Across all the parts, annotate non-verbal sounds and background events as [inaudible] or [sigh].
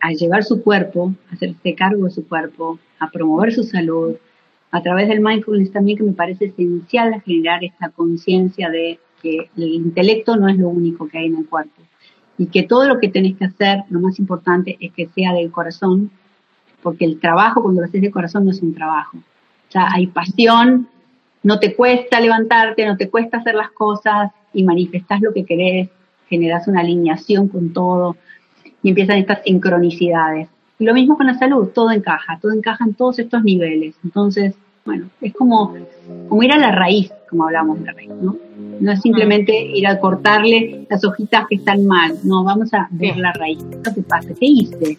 a llevar su cuerpo, a hacerse cargo de su cuerpo, a promover su salud, a través del mindfulness también que me parece esencial generar esta conciencia de que el intelecto no es lo único que hay en el cuerpo y que todo lo que tenés que hacer, lo más importante es que sea del corazón, porque el trabajo cuando lo haces de corazón no es un trabajo. O sea, hay pasión, no te cuesta levantarte, no te cuesta hacer las cosas y manifestás lo que querés, generas una alineación con todo y empiezan estas sincronicidades. Y lo mismo con la salud, todo encaja, todo encaja en todos estos niveles. Entonces, bueno, es como, como ir a la raíz, como hablamos de raíz, ¿no? No es simplemente ir a cortarle las hojitas que están mal, no, vamos a ver la raíz. ¿Qué pasa? ¿Qué hice?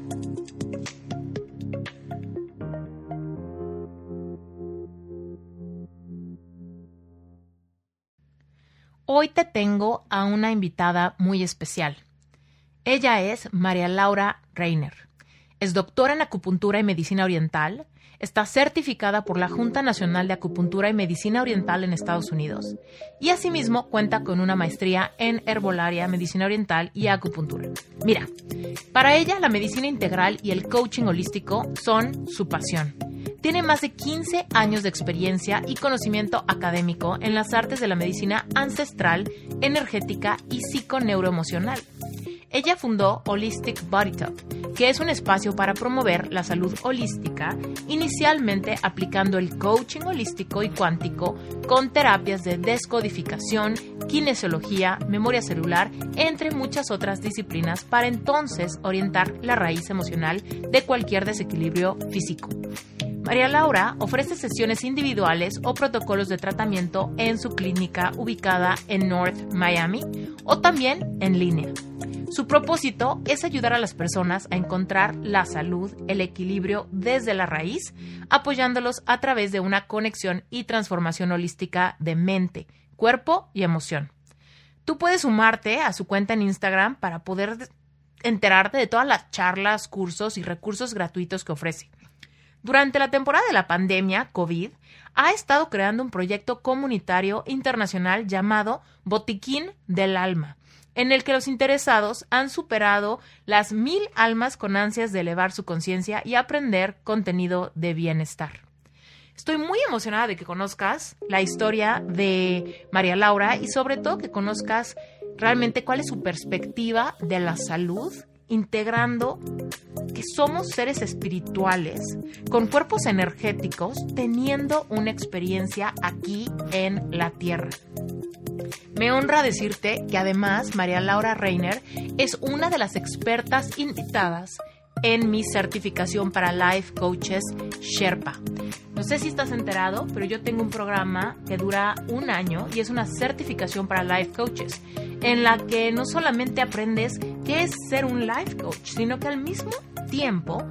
Hoy te tengo a una invitada muy especial. Ella es María Laura Reiner. Es doctora en acupuntura y medicina oriental. Está certificada por la Junta Nacional de Acupuntura y Medicina Oriental en Estados Unidos. Y asimismo cuenta con una maestría en herbolaria, medicina oriental y acupuntura. Mira, para ella la medicina integral y el coaching holístico son su pasión tiene más de 15 años de experiencia y conocimiento académico en las artes de la medicina ancestral, energética y psiconeuroemocional. Ella fundó Holistic Body Talk, que es un espacio para promover la salud holística, inicialmente aplicando el coaching holístico y cuántico con terapias de descodificación, kinesiología, memoria celular, entre muchas otras disciplinas para entonces orientar la raíz emocional de cualquier desequilibrio físico. María Laura ofrece sesiones individuales o protocolos de tratamiento en su clínica ubicada en North Miami o también en línea. Propósito es ayudar a las personas a encontrar la salud, el equilibrio desde la raíz, apoyándolos a través de una conexión y transformación holística de mente, cuerpo y emoción. Tú puedes sumarte a su cuenta en Instagram para poder enterarte de todas las charlas, cursos y recursos gratuitos que ofrece. Durante la temporada de la pandemia COVID, ha estado creando un proyecto comunitario internacional llamado Botiquín del Alma, en el que los interesados han superado las mil almas con ansias de elevar su conciencia y aprender contenido de bienestar. Estoy muy emocionada de que conozcas la historia de María Laura y sobre todo que conozcas realmente cuál es su perspectiva de la salud integrando que somos seres espirituales con cuerpos energéticos teniendo una experiencia aquí en la Tierra. Me honra decirte que además María Laura Reiner es una de las expertas invitadas en mi certificación para Life Coaches Sherpa. No sé si estás enterado, pero yo tengo un programa que dura un año y es una certificación para Life Coaches, en la que no solamente aprendes qué es ser un Life Coach, sino que al mismo tiempo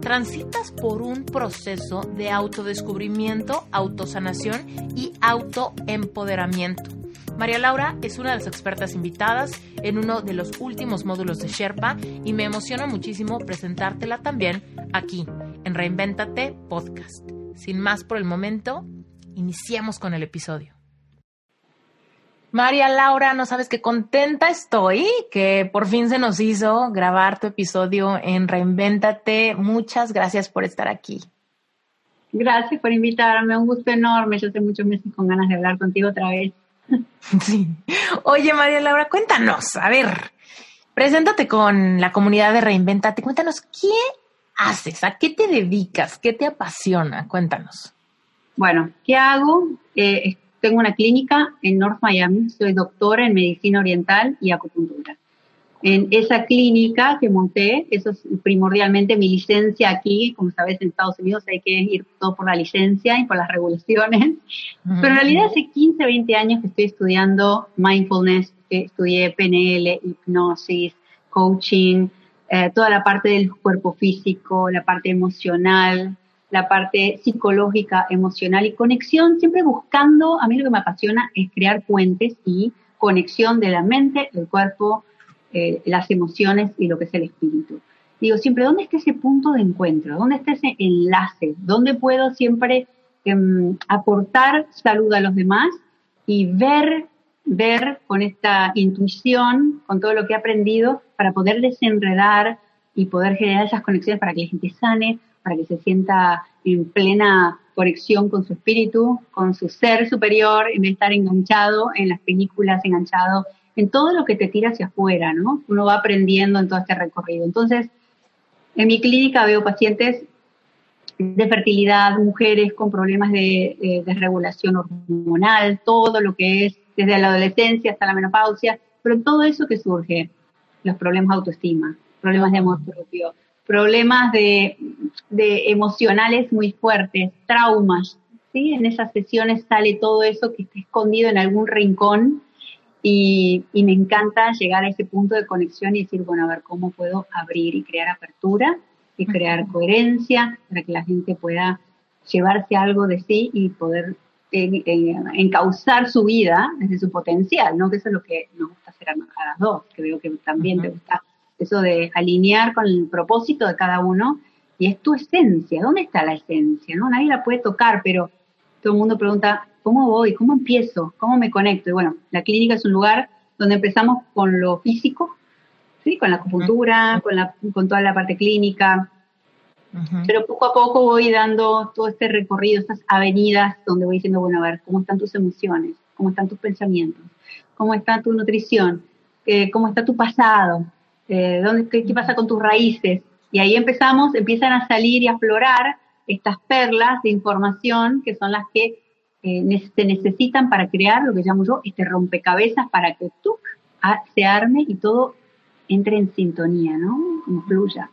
transitas por un proceso de autodescubrimiento, autosanación y autoempoderamiento. María Laura es una de las expertas invitadas en uno de los últimos módulos de Sherpa y me emociona muchísimo presentártela también aquí en Reinventate Podcast. Sin más por el momento, iniciamos con el episodio. María Laura, no sabes qué contenta estoy que por fin se nos hizo grabar tu episodio en Reinventate. Muchas gracias por estar aquí. Gracias por invitarme, un gusto enorme. Yo hace muchos meses con ganas de hablar contigo otra vez. [laughs] Sí. Oye, María Laura, cuéntanos, a ver, preséntate con la comunidad de Reinventate. Cuéntanos, ¿qué haces? ¿A qué te dedicas? ¿Qué te apasiona? Cuéntanos. Bueno, ¿qué hago? Eh, tengo una clínica en North Miami, soy doctora en medicina oriental y acupuntura. En esa clínica que monté, eso es primordialmente mi licencia aquí, como sabes en Estados Unidos hay que ir todo por la licencia y por las regulaciones, pero en realidad hace 15, 20 años que estoy estudiando mindfulness, que estudié PNL, hipnosis, coaching, eh, toda la parte del cuerpo físico, la parte emocional, la parte psicológica, emocional y conexión, siempre buscando, a mí lo que me apasiona es crear puentes y conexión de la mente, el cuerpo, eh, las emociones y lo que es el espíritu. Digo siempre, ¿dónde está ese punto de encuentro? ¿Dónde está ese enlace? ¿Dónde puedo siempre em, aportar salud a los demás y ver, ver con esta intuición, con todo lo que he aprendido, para poder desenredar y poder generar esas conexiones para que la gente sane, para que se sienta en plena conexión con su espíritu, con su ser superior, en vez de estar enganchado en las películas, enganchado en todo lo que te tira hacia afuera, ¿no? Uno va aprendiendo en todo este recorrido. Entonces, en mi clínica veo pacientes de fertilidad, mujeres con problemas de, desregulación hormonal, todo lo que es desde la adolescencia hasta la menopausia, pero todo eso que surge, los problemas de autoestima, problemas de amor propio, problemas de, de emocionales muy fuertes, traumas, ¿sí? En esas sesiones sale todo eso que está escondido en algún rincón y, me encanta llegar a ese punto de conexión y decir, bueno, a ver cómo puedo abrir y crear apertura y crear coherencia para que la gente pueda llevarse algo de sí y poder eh, eh, encauzar su vida desde su potencial, ¿no? Que eso es lo que nos gusta hacer a, las dos, que veo que también te gusta eso de alinear con el propósito de cada uno y es tu esencia, ¿dónde está la esencia? ¿no? Nadie la puede tocar, pero todo el mundo pregunta, ¿cómo voy? ¿Cómo empiezo? ¿Cómo me conecto? Y bueno, la clínica es un lugar donde empezamos con lo físico, ¿sí? Con la acupuntura, con, la, con toda la parte clínica, pero poco a poco voy dando todo este recorrido, estas avenidas donde voy diciendo, bueno, a ver, ¿cómo están tus emociones? ¿Cómo están tus pensamientos? ¿Cómo está tu nutrición? Eh, ¿Cómo está tu pasado? Eh, ¿dónde, qué, qué, pasa con tus raíces? Y ahí empezamos, empiezan a salir y a aflorar estas perlas de información que son las que eh, se necesitan para crear lo que llamo yo este rompecabezas para que tú se arme y todo entre en sintonía, ¿no? Influya.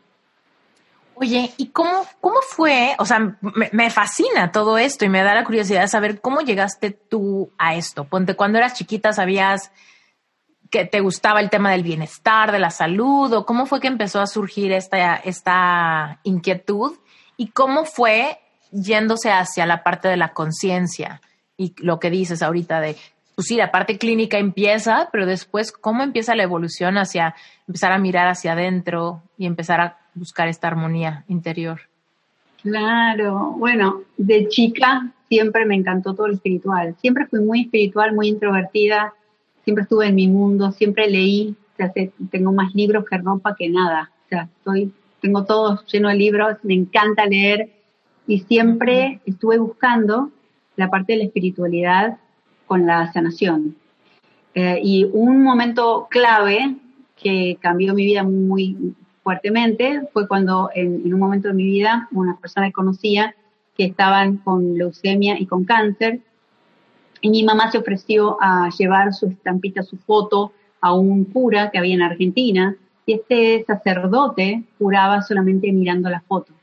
Oye, ¿y cómo, cómo fue? O sea, me, fascina todo esto y me da la curiosidad de saber cómo llegaste tú a esto. Ponte, cuando eras chiquita, ¿sabías que te gustaba el tema del bienestar, de la salud? ¿O cómo fue que empezó a surgir esta, esta inquietud? ¿Y cómo fue yéndose hacia la parte de la conciencia y lo que dices ahorita de, pues sí, la parte clínica empieza, pero después, ¿cómo empieza la evolución hacia empezar a mirar hacia adentro y empezar a buscar esta armonía interior? Claro, bueno, de chica siempre me encantó todo lo espiritual. Siempre fui muy espiritual, muy introvertida, siempre estuve en mi mundo, siempre leí, tengo más libros que ropa que nada. O sea, estoy, tengo todo lleno de libros, me encanta leer, y siempre estuve buscando la parte de la espiritualidad con la sanación. Eh, y un momento clave que cambió mi vida muy fuertemente fue cuando en, un momento de mi vida una persona que conocía que estaban con leucemia y con cáncer y mi mamá se ofreció a llevar su estampita, su foto a un cura que había en Argentina y este sacerdote curaba solamente mirando la foto.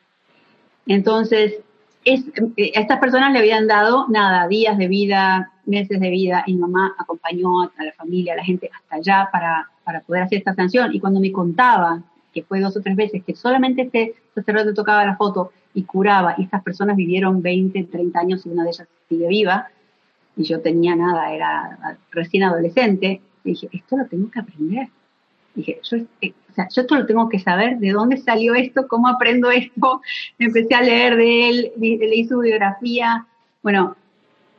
Entonces, es, eh, a estas personas le habían dado nada, días de vida, meses de vida, y mi mamá acompañó a la familia, a la gente hasta allá para, para poder hacer esta sanción. Y cuando me contaba, que fue dos o tres veces, que solamente este sacerdote tocaba la foto y curaba, y estas personas vivieron 20, 30 años y una de ellas sigue viva, y yo tenía nada, era recién adolescente, dije, esto lo tengo que aprender. Dije, yo, eh, yo esto lo tengo que saber, de dónde salió esto, cómo aprendo esto. [laughs] Empecé a leer de él, leí su biografía. Bueno,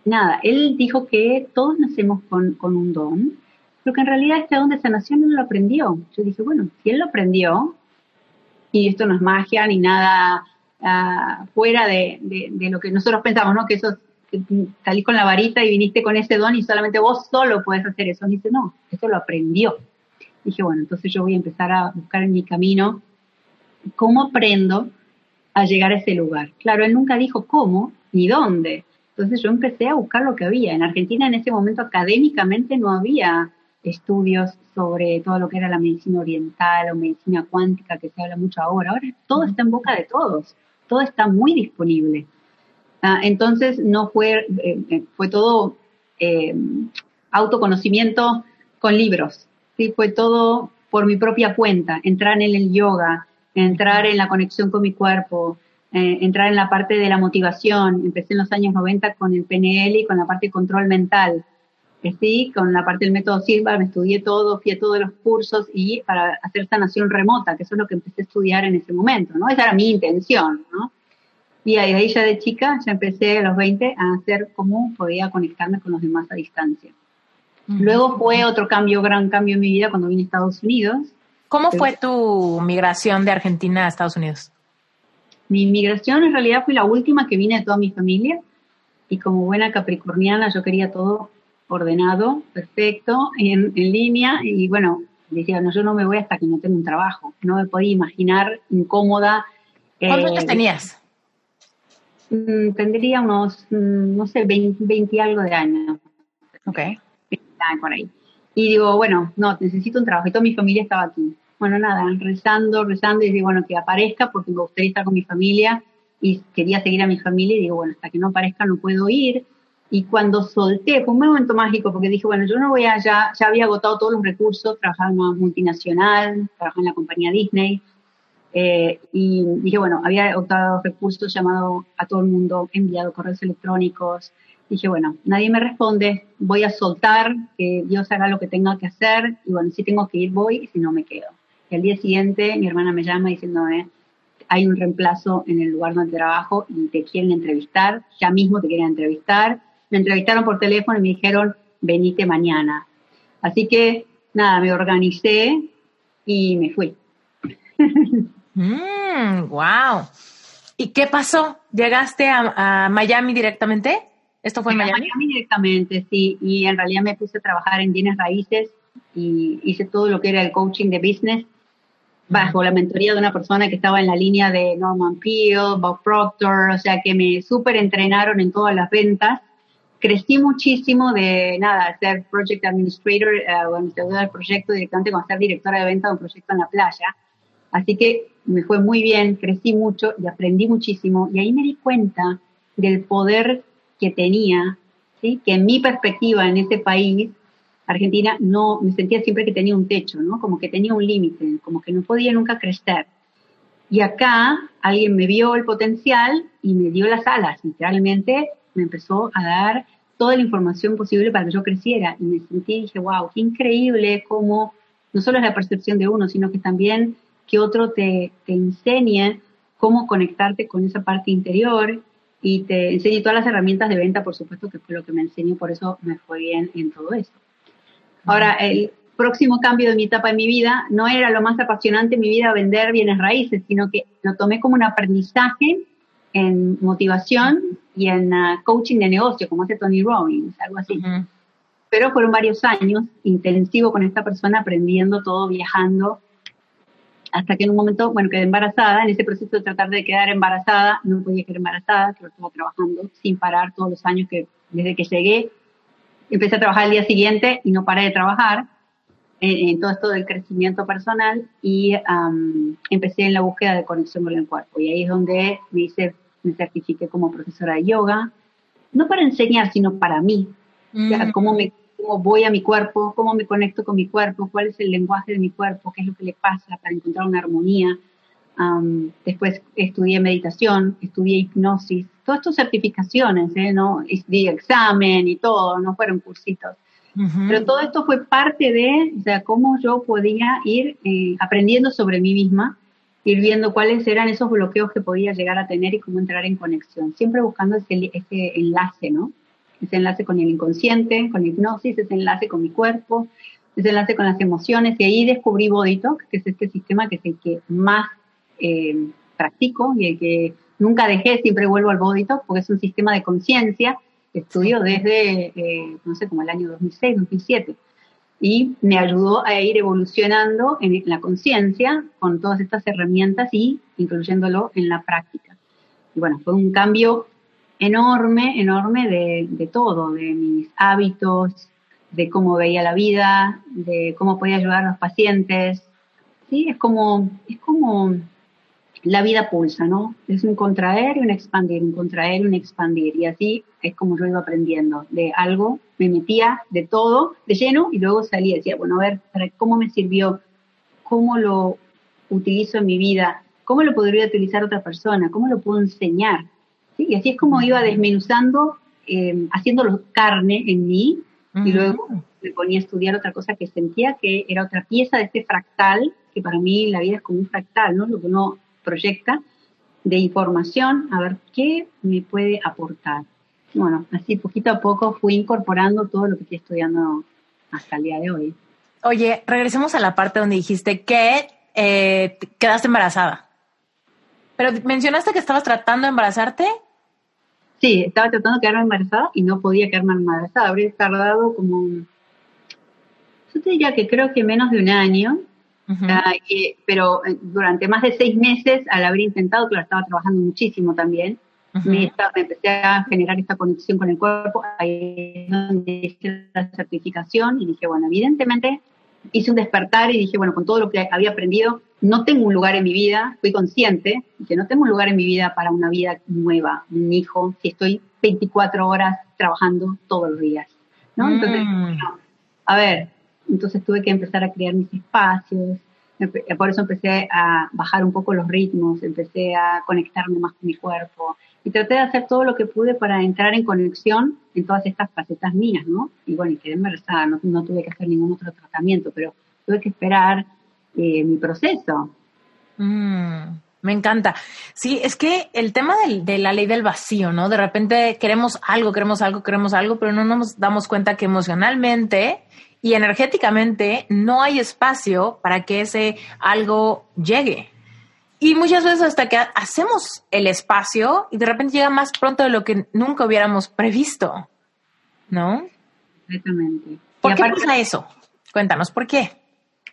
nada, él dijo que todos nacemos con, con un don, pero que en realidad este don de sanación no lo aprendió. Yo dije, bueno, si él lo aprendió, y esto no es magia ni nada uh, fuera de, de, lo que nosotros pensamos, ¿no? Que eso salís con la varita y viniste con ese don y solamente vos solo puedes hacer eso. Y dice, no, esto lo aprendió dije, bueno, entonces yo voy a empezar a buscar en mi camino cómo aprendo a llegar a ese lugar. Claro, él nunca dijo cómo ni dónde. Entonces yo empecé a buscar lo que había. En Argentina en ese momento académicamente no había estudios sobre todo lo que era la medicina oriental o medicina cuántica que se habla mucho ahora. Ahora todo está en boca de todos, todo está muy disponible. Ah, entonces no fue, eh, eh, fue todo eh, autoconocimiento con libros, ¿sí? fue todo por mi propia cuenta, entrar en el yoga, entrar en la conexión con mi cuerpo, entrar en la parte de la motivación. Empecé en los años 90 con el PNL y con la parte de control mental. Sí, con la parte del método Silva me estudié todo, fui a todos los cursos y para hacer sanación remota, que eso es lo que empecé a estudiar en ese momento, ¿no? Esa era mi intención, ¿no? Y ahí ya de chica, ya empecé a los 20 a hacer cómo podía conectarme con los demás a distancia. Luego fue otro cambio, gran cambio en mi vida cuando vine a Estados Unidos. ¿Cómo fue tu migración de Argentina a Estados Unidos? Mi migración en realidad fue la última que vine de toda mi familia y como buena capricorniana yo quería todo ordenado, perfecto, en, en línea y bueno, decía, no, yo no me voy hasta que no tenga un trabajo. No me podía imaginar incómoda. ¿Cuántos años eh, tenías? Mm, tendría unos, mm, no sé, 20, algo de años. Ok. Por ahí. Y digo, bueno, no, necesito un trabajo. Y toda mi familia estaba aquí. Bueno, nada, rezando, rezando, y digo, bueno, que aparezca porque me gustaría estar con mi familia y quería seguir a mi familia y digo, bueno, hasta que no aparezca no puedo ir. Y cuando solté, fue un momento mágico porque dije, bueno, yo no voy allá, ya había agotado todos los recursos, trabajaba en una multinacional, trabajaba en la compañía Disney, eh, y dije, bueno, había agotado recursos, llamado a todo el mundo, enviado correos electrónicos. Dije, bueno, nadie me responde, voy a soltar, que Dios haga lo que tenga que hacer, y bueno, si tengo que ir, voy, y si no, me quedo. Y al día siguiente, mi hermana me llama diciéndome, hay un reemplazo en el lugar donde trabajo y te quieren entrevistar, ya mismo te quieren entrevistar, me entrevistaron por teléfono y me dijeron, venite mañana. Así que, nada, me organicé y me fui. mm, wow. ¿Y qué pasó? ¿Llegaste a, Miami directamente? ¿Esto fue en Miami? Miami directamente, sí. Y en realidad me puse a trabajar en bienes raíces y hice todo lo que era el coaching de business bajo la mentoría de una persona que estaba en la línea de Norman Peale, Bob Proctor, o sea que me súper entrenaron en todas las ventas crecí muchísimo de nada, ser project administrator uh, o administradora del proyecto directamente con ser directora de venta de un proyecto en la playa. Así que me fue muy bien, crecí mucho y aprendí muchísimo y ahí me di cuenta del poder que tenía, ¿sí? que en mi perspectiva en ese país, Argentina, no me sentía siempre que tenía un techo, ¿no? como que tenía un límite, como que no podía nunca crecer. Y acá alguien me vio el potencial y me dio las alas, literalmente me empezó a dar toda la información posible para que yo creciera y me sentí dije, wow, qué increíble cómo no solo es la percepción de uno, sino que también que otro te enseñe cómo conectarte con esa parte interior y te enseñe todas las herramientas de venta, por supuesto, que fue lo que me enseñó, por eso me fue bien en todo esto. Ahora, el próximo cambio de mi etapa en mi vida no era lo más apasionante en mi vida vender bienes raíces, sino que lo tomé como un aprendizaje en motivación y en uh, coaching de negocio, como hace Tony Robbins, algo así. Pero fueron varios años intensivo con esta persona, aprendiendo todo, viajando, hasta que en un momento, bueno, quedé embarazada. En ese proceso de tratar de quedar embarazada, no podía quedar embarazada, pero estaba trabajando sin parar todos los años que desde que llegué. Empecé a trabajar el día siguiente y no paré de trabajar en, todo esto del crecimiento personal y empecé en la búsqueda de conexión con el cuerpo. Y ahí es donde me hice, me certifiqué como profesora de yoga, no para enseñar, sino para mí. Mm. cómo, me, cómo voy a mi cuerpo, cómo me conecto con mi cuerpo, cuál es el lenguaje de mi cuerpo, qué es lo que le pasa para encontrar una armonía. después estudié meditación, estudié hipnosis, todas estas certificaciones, ¿eh? ¿no? di examen y todo, no fueron cursitos. Pero todo esto fue parte de, o sea, cómo yo podía ir eh, aprendiendo sobre mí misma, ir viendo cuáles eran esos bloqueos que podía llegar a tener y cómo entrar en conexión, siempre buscando ese, ese enlace, ¿no? Ese enlace con el inconsciente, con la hipnosis, ese enlace con mi cuerpo, ese enlace con las emociones, y ahí descubrí Body que es este sistema que es el que más eh, practico y el que nunca dejé, siempre vuelvo al Body porque es un sistema de conciencia estudio desde, eh, no sé, como el año 2006, 2007. Y me ayudó a ir evolucionando en la conciencia con todas estas herramientas y incluyéndolo en la práctica. Y bueno, fue un cambio enorme, enorme de, de todo, de mis hábitos, de cómo veía la vida, de cómo podía ayudar a los pacientes. Sí, es como, es como la vida pulsa, ¿no? Es un contraer y un expandir, un contraer y un expandir. Y así es como yo iba aprendiendo. De algo me metía de todo, de lleno, y luego salía y decía, bueno, a ver, ¿cómo me sirvió? ¿Cómo lo utilizo en mi vida? ¿Cómo lo podría utilizar otra persona? ¿Cómo lo puedo enseñar? ¿Sí? Y así es como iba desmenuzando, eh, haciéndolo carne en mí, y luego me ponía a estudiar otra cosa que sentía que era otra pieza de este fractal, que para mí la vida es como un fractal, ¿no? Lo que uno proyecta de información, a ver qué me puede aportar. Bueno, así poquito a poco fui incorporando todo lo que estoy estudiando hasta el día de hoy. Oye, regresemos a la parte donde dijiste que eh, quedaste embarazada. Pero mencionaste que estabas tratando de embarazarte. Sí, estaba tratando de quedarme embarazada y no podía quedarme embarazada. Habría tardado como, yo te diría que creo que menos de un año. Pero eh, durante más de seis meses, al haber intentado, claro, estaba trabajando muchísimo también, me, empecé a generar esta conexión con el cuerpo, ahí es donde hice la certificación y dije, bueno, evidentemente hice un despertar y dije, bueno, con todo lo que había aprendido, no tengo un lugar en mi vida, fui consciente que no tengo un lugar en mi vida para una vida nueva, un hijo, si estoy 24 horas trabajando todos los días, ¿no? Entonces, mm. a ver, entonces tuve que empezar a crear mis espacios, por eso empecé a bajar un poco los ritmos, empecé a conectarme más con mi cuerpo y traté de hacer todo lo que pude para entrar en conexión en todas estas facetas mías, ¿no? Y bueno, y quedé embarazada, no, tuve que hacer ningún otro tratamiento, pero tuve que esperar eh, mi proceso. Mm, me encanta. Sí, es que el tema de la ley del vacío, ¿no? De repente queremos algo, queremos algo, queremos algo, pero no nos damos cuenta que emocionalmente y energéticamente no hay espacio para que ese algo llegue. Y muchas veces hasta que hacemos el espacio y de repente llega más pronto de lo que nunca hubiéramos previsto, ¿no? Exactamente. ¿Por qué pasa eso? Cuéntanos, ¿por qué?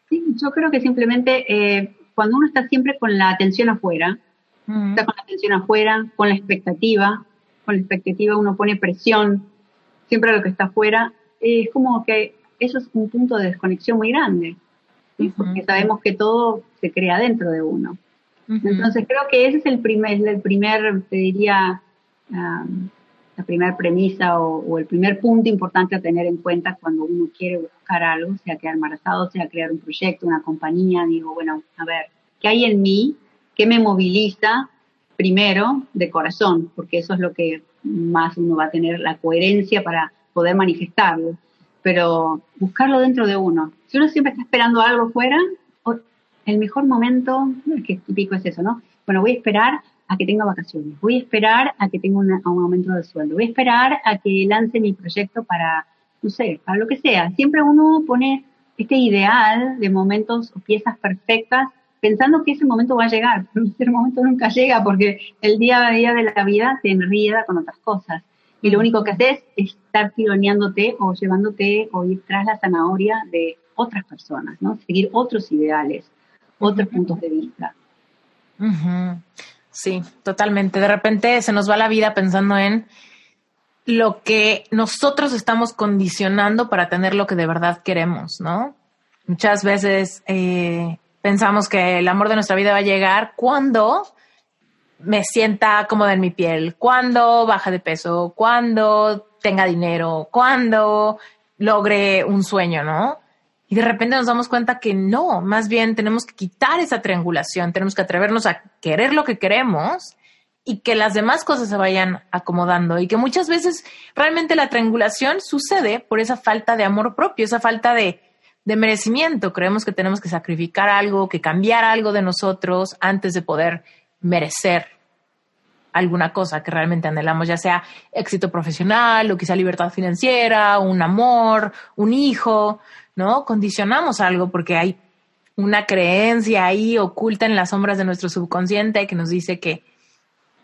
Sí, yo creo que simplemente eh, cuando uno está siempre con la atención afuera, está con la atención afuera, con la expectativa, con la expectativa uno pone presión siempre a lo que está afuera, es como que eso es un punto de desconexión muy grande, porque sabemos que todo se crea dentro de uno. Entonces creo que ese es el primer, el primer te diría, la primera premisa o, el primer punto importante a tener en cuenta cuando uno quiere buscar algo, sea quedar embarazado, sea crear un proyecto, una compañía, digo, bueno, a ver, ¿qué hay en mí? ¿Qué me moviliza? Primero, de corazón, porque eso es lo que más uno va a tener la coherencia para poder manifestarlo pero buscarlo dentro de uno. Si uno siempre está esperando algo fuera, el mejor momento, que típico es eso, ¿no? Bueno, voy a esperar a que tenga vacaciones, voy a esperar a que tenga un aumento de sueldo, voy a esperar a que lance mi proyecto para, no sé, para lo que sea. Siempre uno pone este ideal de momentos o piezas perfectas pensando que ese momento va a llegar, [laughs] pero ese momento nunca llega porque el día a día de la vida se enrida con otras cosas y lo único que haces es estar tironeándote o llevándote o ir tras la zanahoria de otras personas, ¿no? Seguir otros ideales, otros puntos de vista. Sí, totalmente. De repente se nos va la vida pensando en lo que nosotros estamos condicionando para tener lo que de verdad queremos, ¿no? Muchas veces eh, pensamos que el amor de nuestra vida va a llegar cuando me sienta cómoda en mi piel, cuando baja de peso, cuando tenga dinero, cuando logre un sueño, ¿no? Y de repente nos damos cuenta que no, más bien tenemos que quitar esa triangulación, tenemos que atrevernos a querer lo que queremos y que las demás cosas se vayan acomodando y que muchas veces realmente la triangulación sucede por esa falta de amor propio, esa falta de, de merecimiento. Creemos que tenemos que sacrificar algo, que cambiar algo de nosotros antes de poder merecer alguna cosa que realmente anhelamos, ya sea éxito profesional o quizá libertad financiera, un amor, un hijo, ¿no? Condicionamos algo porque hay una creencia ahí oculta en las sombras de nuestro subconsciente que nos dice que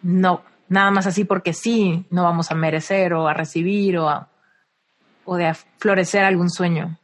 no, nada más así porque sí, no vamos a merecer o a recibir o, a, o de florecer algún sueño.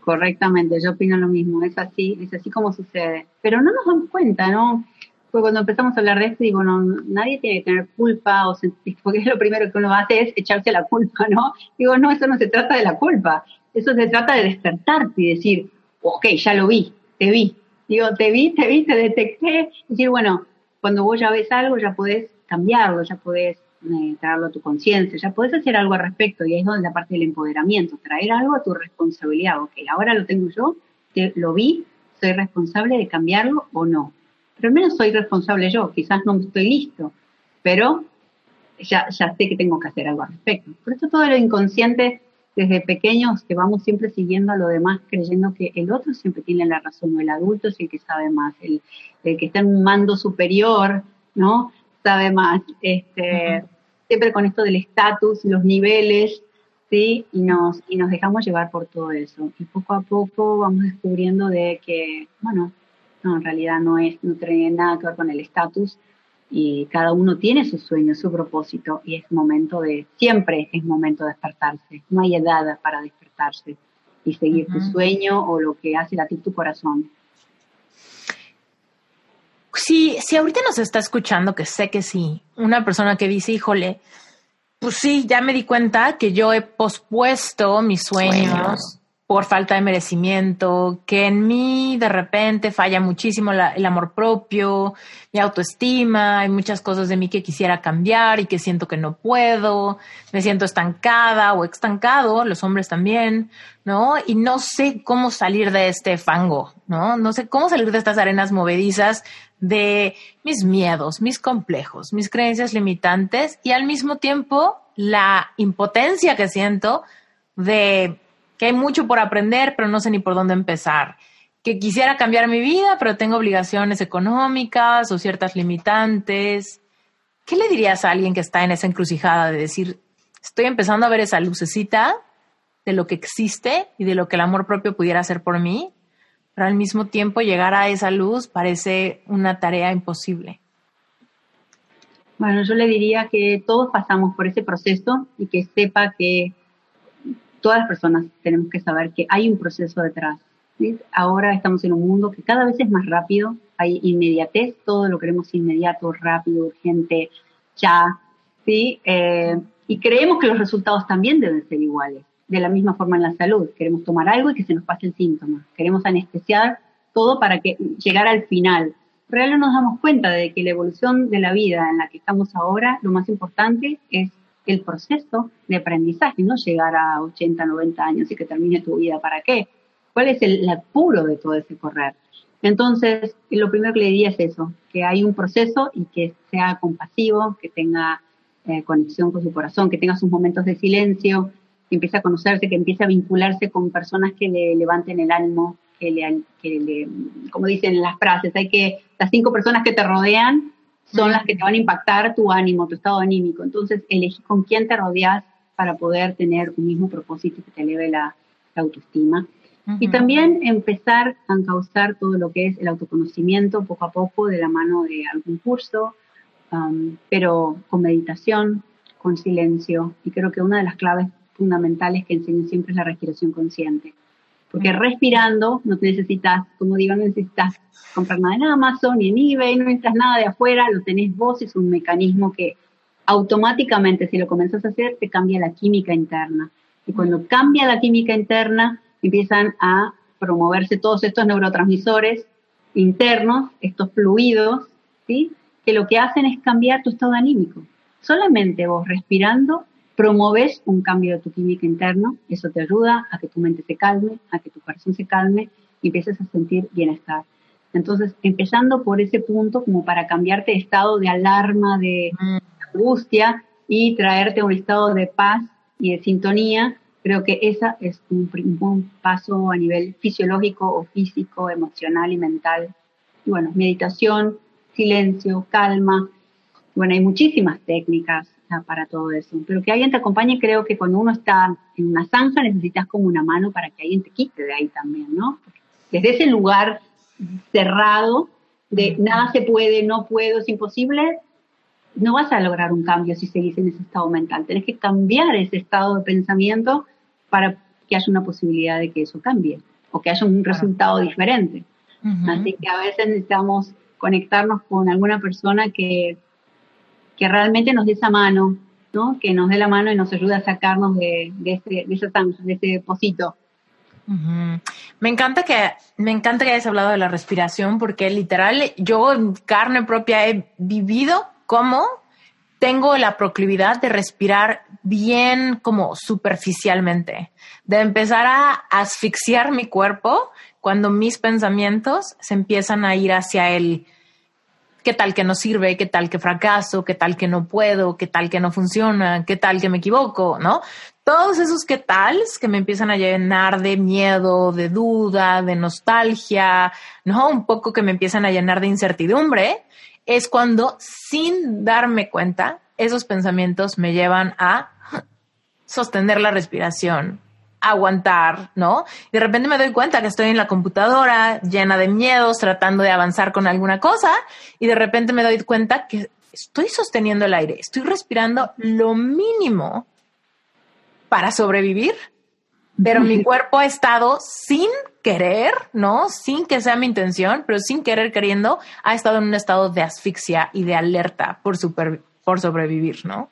Correctamente, yo opino lo mismo, es así, es así como sucede. Pero no nos damos cuenta, ¿no? Porque cuando empezamos a hablar de esto, digo, no, nadie tiene que tener culpa, o [laughs] porque lo primero que uno hace es echarse la culpa, ¿no? Digo, no, eso no se trata de la culpa, eso se trata de despertarte y decir, ok, ya lo vi, te vi. Digo, te vi, te vi, te detecté. Decir, bueno, cuando vos ya ves algo, ya podés cambiarlo, ya podés eh, traerlo a tu conciencia, ya podés hacer algo al respecto. Y ahí es donde la parte del empoderamiento, traer algo a tu responsabilidad. Ok, ahora lo tengo yo, te, lo vi, soy responsable de cambiarlo o no. Pero al menos soy responsable yo, quizás no estoy listo, pero ya, ya sé que tengo que hacer algo al respecto. Por eso todo lo inconsciente desde pequeños que vamos siempre siguiendo a lo demás creyendo que el otro siempre tiene la razón o el adulto es el que sabe más, el, que está en un mando superior, ¿no? Sabe más. Este, Siempre con esto del estatus, los niveles, ¿sí? Y nos, y nos dejamos llevar por todo eso. Y poco a poco vamos descubriendo de que, bueno, no, en realidad no es, no tiene nada que ver con el estatus, y cada uno tiene su sueño, su propósito y es momento de, siempre es momento de despertarse, no hay edad para despertarse y seguir tu sueño o lo que hace latir tu corazón. Sí, si ahorita nos está escuchando, que sé que sí, una persona que dice, híjole, pues sí, ya me di cuenta que yo he pospuesto mis sueños por falta de merecimiento, que en mí de repente falla muchísimo el amor propio, mi autoestima, hay muchas cosas de mí que quisiera cambiar y que siento que no puedo, me siento estancada o estancado, los hombres también, ¿no? Y no sé cómo salir de este fango, ¿no? No sé cómo salir de estas arenas movedizas de mis miedos, mis complejos, mis creencias limitantes y al mismo tiempo la impotencia que siento de que hay mucho por aprender, pero no sé ni por dónde empezar, que quisiera cambiar mi vida, pero tengo obligaciones económicas o ciertas limitantes. ¿Qué le dirías a alguien que está en esa encrucijada de decir, estoy empezando a ver esa lucecita de lo que existe y de lo que el amor propio pudiera hacer por mí, pero al mismo tiempo llegar a esa luz parece una tarea imposible? Bueno, yo le diría que todos pasamos por ese proceso y que sepa que todas las personas tenemos que saber que hay un proceso detrás. Ahora estamos en un mundo que cada vez es más rápido, hay inmediatez, todo lo queremos inmediato, rápido, urgente, ya, ¿sí? Eh, y creemos que los resultados también deben ser iguales. De la misma forma en la salud, queremos tomar algo y que se nos pase el síntoma. Queremos anestesiar todo para que llegar al final. Realmente nos damos cuenta de que la evolución de la vida en la que estamos ahora, lo más importante es el proceso de aprendizaje, no llegar a 80, 90 años y que termine tu vida. ¿Para qué? ¿Cuál es el, apuro de todo ese correr? Entonces, lo primero que le diría es eso, que hay un proceso y que sea compasivo, que tenga eh, conexión con su corazón, que tenga sus momentos de silencio, que empiece a conocerse, que empiece a vincularse con personas que le levanten el ánimo, que le, que le como dicen las frases, hay que, las cinco personas que te rodean son las que te van a impactar tu ánimo, tu estado anímico. Entonces, elegí con quién te rodeas para poder tener un mismo propósito que te eleve la, autoestima. Y también empezar a causar todo lo que es el autoconocimiento poco a poco de la mano de algún curso, um, pero con meditación, con silencio. Y creo que una de las claves fundamentales que enseño siempre es la respiración consciente. Porque respirando no necesitas, como digo, no necesitas comprar nada en Amazon ni en eBay, no necesitas nada de afuera, lo tenés vos, es un mecanismo que automáticamente si lo comenzás a hacer te cambia la química interna. Y cuando cambia la química interna empiezan a promoverse todos estos neurotransmisores internos, estos fluidos, ¿sí? que lo que hacen es cambiar tu estado anímico. Solamente vos respirando promoves un cambio de tu química interna, eso te ayuda a que tu mente se calme, a que tu corazón se calme y empieces a sentir bienestar. Entonces, empezando por ese punto como para cambiarte de estado de alarma, de angustia y traerte a un estado de paz y de sintonía, creo que esa es un, un paso a nivel fisiológico o físico, emocional y mental. Y bueno, meditación, silencio, calma. Bueno, hay muchísimas técnicas para todo eso. Pero que alguien te acompañe, creo que cuando uno está en una zanja necesitas como una mano para que alguien te quite de ahí también, ¿no? Desde ese lugar cerrado de nada se puede, no puedo, es imposible, no vas a lograr un cambio si seguís en ese estado mental. Tenés que cambiar ese estado de pensamiento para que haya una posibilidad de que eso cambie o que haya un resultado diferente. Así que a veces necesitamos conectarnos con alguna persona que, que realmente nos dé esa mano, ¿no? Que nos dé la mano y nos ayude a sacarnos de, ese, de, ese, de ese pocito. Me encanta que me encanta que hayas hablado de la respiración porque literal yo en carne propia he vivido cómo tengo la proclividad de respirar bien como superficialmente, de empezar a asfixiar mi cuerpo cuando mis pensamientos se empiezan a ir hacia el qué tal que no sirve, qué tal que fracaso, qué tal que no puedo, qué tal que no funciona, qué tal que me equivoco, ¿no? Todos esos qué tals que me empiezan a llenar de miedo, de duda, de nostalgia, ¿no? Un poco que me empiezan a llenar de incertidumbre, es cuando sin darme cuenta, esos pensamientos me llevan a sostener la respiración, aguantar, ¿no? Y de repente me doy cuenta que estoy en la computadora llena de miedos, tratando de avanzar con alguna cosa, y de repente me doy cuenta que estoy sosteniendo el aire, estoy respirando lo mínimo para sobrevivir, pero mi cuerpo ha estado sin querer, ¿no? Sin que sea mi intención, pero sin querer queriendo, ha estado en un estado de asfixia y de alerta por, super, por sobrevivir, ¿no?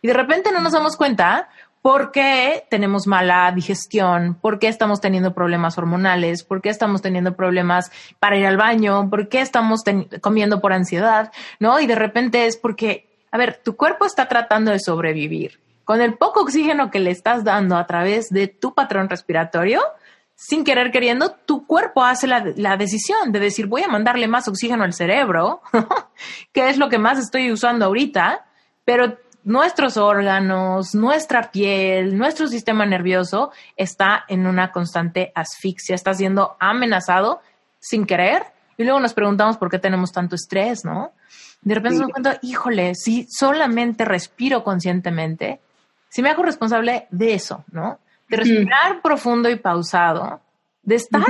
Y de repente no nos damos cuenta ¿Por qué tenemos mala digestión? ¿Por qué estamos teniendo problemas hormonales? ¿Por qué estamos teniendo problemas para ir al baño? ¿Por qué estamos comiendo por ansiedad? ¿No? Y de repente es porque, a ver, tu cuerpo está tratando de sobrevivir. Con el poco oxígeno que le estás dando a través de tu patrón respiratorio, sin querer queriendo, tu cuerpo hace la, la, decisión de decir, voy a mandarle más oxígeno al cerebro, [laughs] que es lo que más estoy usando ahorita, pero nuestros órganos, nuestra piel, nuestro sistema nervioso está en una constante asfixia, está siendo amenazado sin querer. Y luego nos preguntamos por qué tenemos tanto estrés, ¿no? De repente nos cuenta, híjole, si solamente respiro conscientemente, si me hago responsable de eso, ¿no? De respirar profundo y pausado, de estar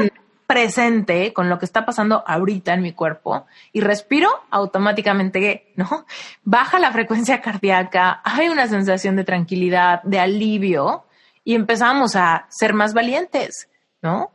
presente con lo que está pasando ahorita en mi cuerpo y respiro automáticamente, ¿no? Baja la frecuencia cardíaca, hay una sensación de tranquilidad, de alivio y empezamos a ser más valientes, ¿no?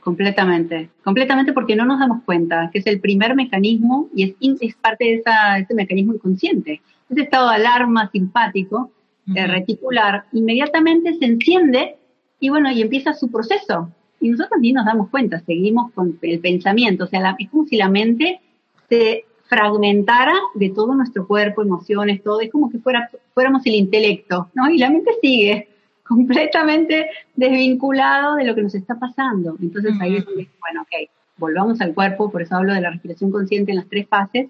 Completamente, completamente porque no nos damos cuenta que es el primer mecanismo y es, es parte de esa, ese mecanismo inconsciente. Ese estado de alarma simpático, eh, reticular, inmediatamente se enciende y bueno, y empieza su proceso y nosotros ni nos damos cuenta, seguimos con el pensamiento, o sea, es como si la mente se fragmentara de todo nuestro cuerpo, emociones, todo, es como que fuera, fuéramos el intelecto, ¿no? Y la mente sigue [laughs] completamente desvinculado de lo que nos está pasando. Entonces ahí es donde, bueno, ok, volvamos al cuerpo, por eso hablo de la respiración consciente en las tres fases.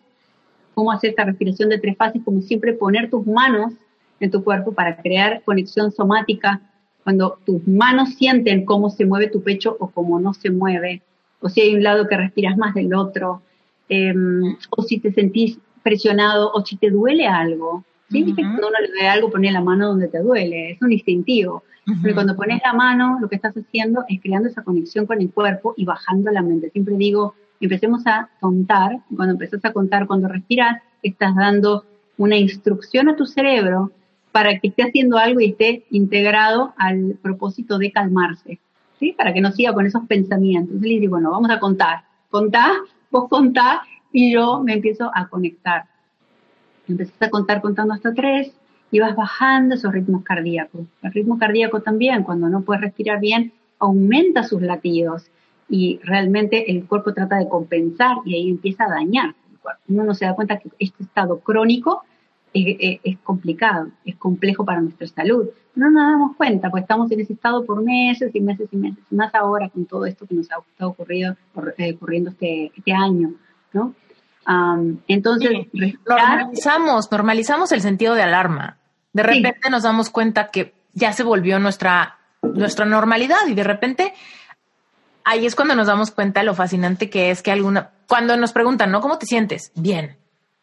¿Cómo hacer esta respiración de tres fases? Como siempre poner tus manos en tu cuerpo para crear conexión somática cuando tus manos sienten cómo se mueve tu pecho o cómo no se mueve, o si hay un lado que respiras más del otro, em, o si te sentís presionado, o si te duele algo. ¿sí? Cuando uno le duele algo, pone la mano donde te duele, es un instintivo. Pero cuando pones la mano, lo que estás haciendo es creando esa conexión con el cuerpo y bajando la mente. Siempre digo, empecemos a contar, cuando empezás a contar, cuando respiras, estás dando una instrucción a tu cerebro para que esté haciendo algo y esté integrado al propósito de calmarse, ¿sí? Para que no siga con esos pensamientos. Entonces le digo, bueno, vamos a contar, contá, vos contá, y yo me empiezo a conectar. Empezás a contar contando hasta tres y vas bajando esos ritmos cardíacos. El ritmo cardíaco también, cuando no puedes respirar bien, aumenta sus latidos y realmente el cuerpo trata de compensar y ahí empieza a dañar. Uno no se da cuenta que este estado crónico es, complicado, es complejo para nuestra salud. No nos damos cuenta, pues estamos en ese estado por meses y meses y meses, más ahora con todo esto que nos ha estado ocurrido, eh, ocurriendo este, este año, ¿no? entonces, normalizamos, normalizamos el sentido de alarma. De repente nos damos cuenta que ya se volvió nuestra, nuestra normalidad y de repente ahí es cuando nos damos cuenta lo fascinante que es que alguna, cuando nos preguntan, ¿no? ¿Cómo te sientes? Bien.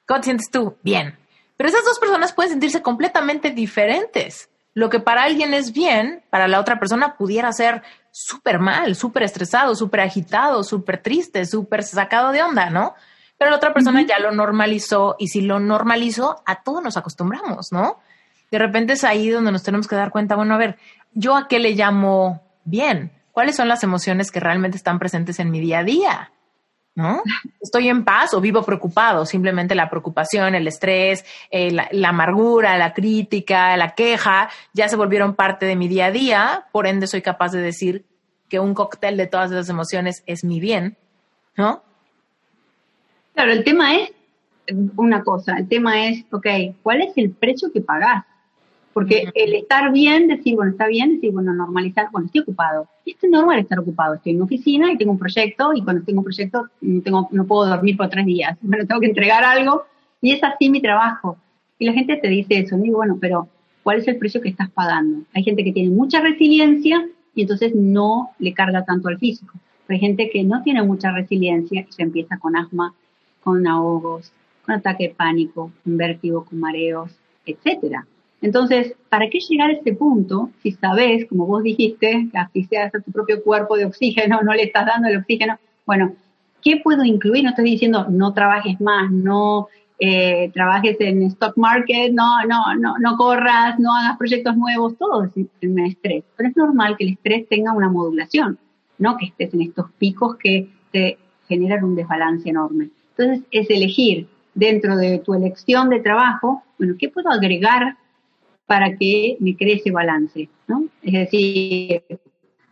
¿Cómo te sientes tú? Bien. Pero esas dos personas pueden sentirse completamente diferentes. Lo que para alguien es bien, para la otra persona pudiera ser súper mal, súper estresado, súper agitado, súper triste, súper sacado de onda, ¿no? Pero la otra persona ya lo normalizó y si lo normalizó, a todos nos acostumbramos, ¿no? De repente es ahí donde nos tenemos que dar cuenta, bueno, a ver, ¿yo a qué le llamo bien? ¿Cuáles son las emociones que realmente están presentes en mi día a día? ¿No? Estoy en paz o vivo preocupado. Simplemente la preocupación, el estrés, eh, la, la, amargura, la crítica, la queja, ya se volvieron parte de mi día a día. Por ende, soy capaz de decir que un cóctel de todas esas emociones es mi bien, ¿no? Claro, el tema es una cosa, el tema es, ok, ¿cuál es el precio que pagás? Porque el estar bien, decir, bueno, está bien, decir, bueno, normalizar, bueno, estoy ocupado. Y esto es normal estar ocupado. Estoy en una oficina y tengo un proyecto y cuando tengo un proyecto no, tengo, no puedo dormir por tres días. [laughs] Bueno, tengo que entregar algo y es así mi trabajo. Y la gente te dice eso. Y digo, bueno, pero ¿cuál es el precio que estás pagando? Hay gente que tiene mucha resiliencia y entonces no le carga tanto al físico. Pero hay gente que no tiene mucha resiliencia y se empieza con asma, con ahogos, con ataque de pánico, con vértigo, con mareos, etcétera. Entonces, ¿para qué llegar a este punto si sabes, como vos dijiste, que asfixias a tu propio cuerpo de oxígeno, [laughs] no le estás dando el oxígeno? Bueno, ¿qué puedo incluir? No estoy diciendo no trabajes más, no eh, trabajes en stock market, no, no, no, no corras, no hagas proyectos nuevos, todo es un estrés. Pero es normal que el estrés tenga una modulación, no que estés en estos picos que te generan un desbalance enorme. Entonces, es elegir dentro de tu elección de trabajo, bueno, ¿qué puedo agregar para que me cree ese balance, ¿no? Es decir,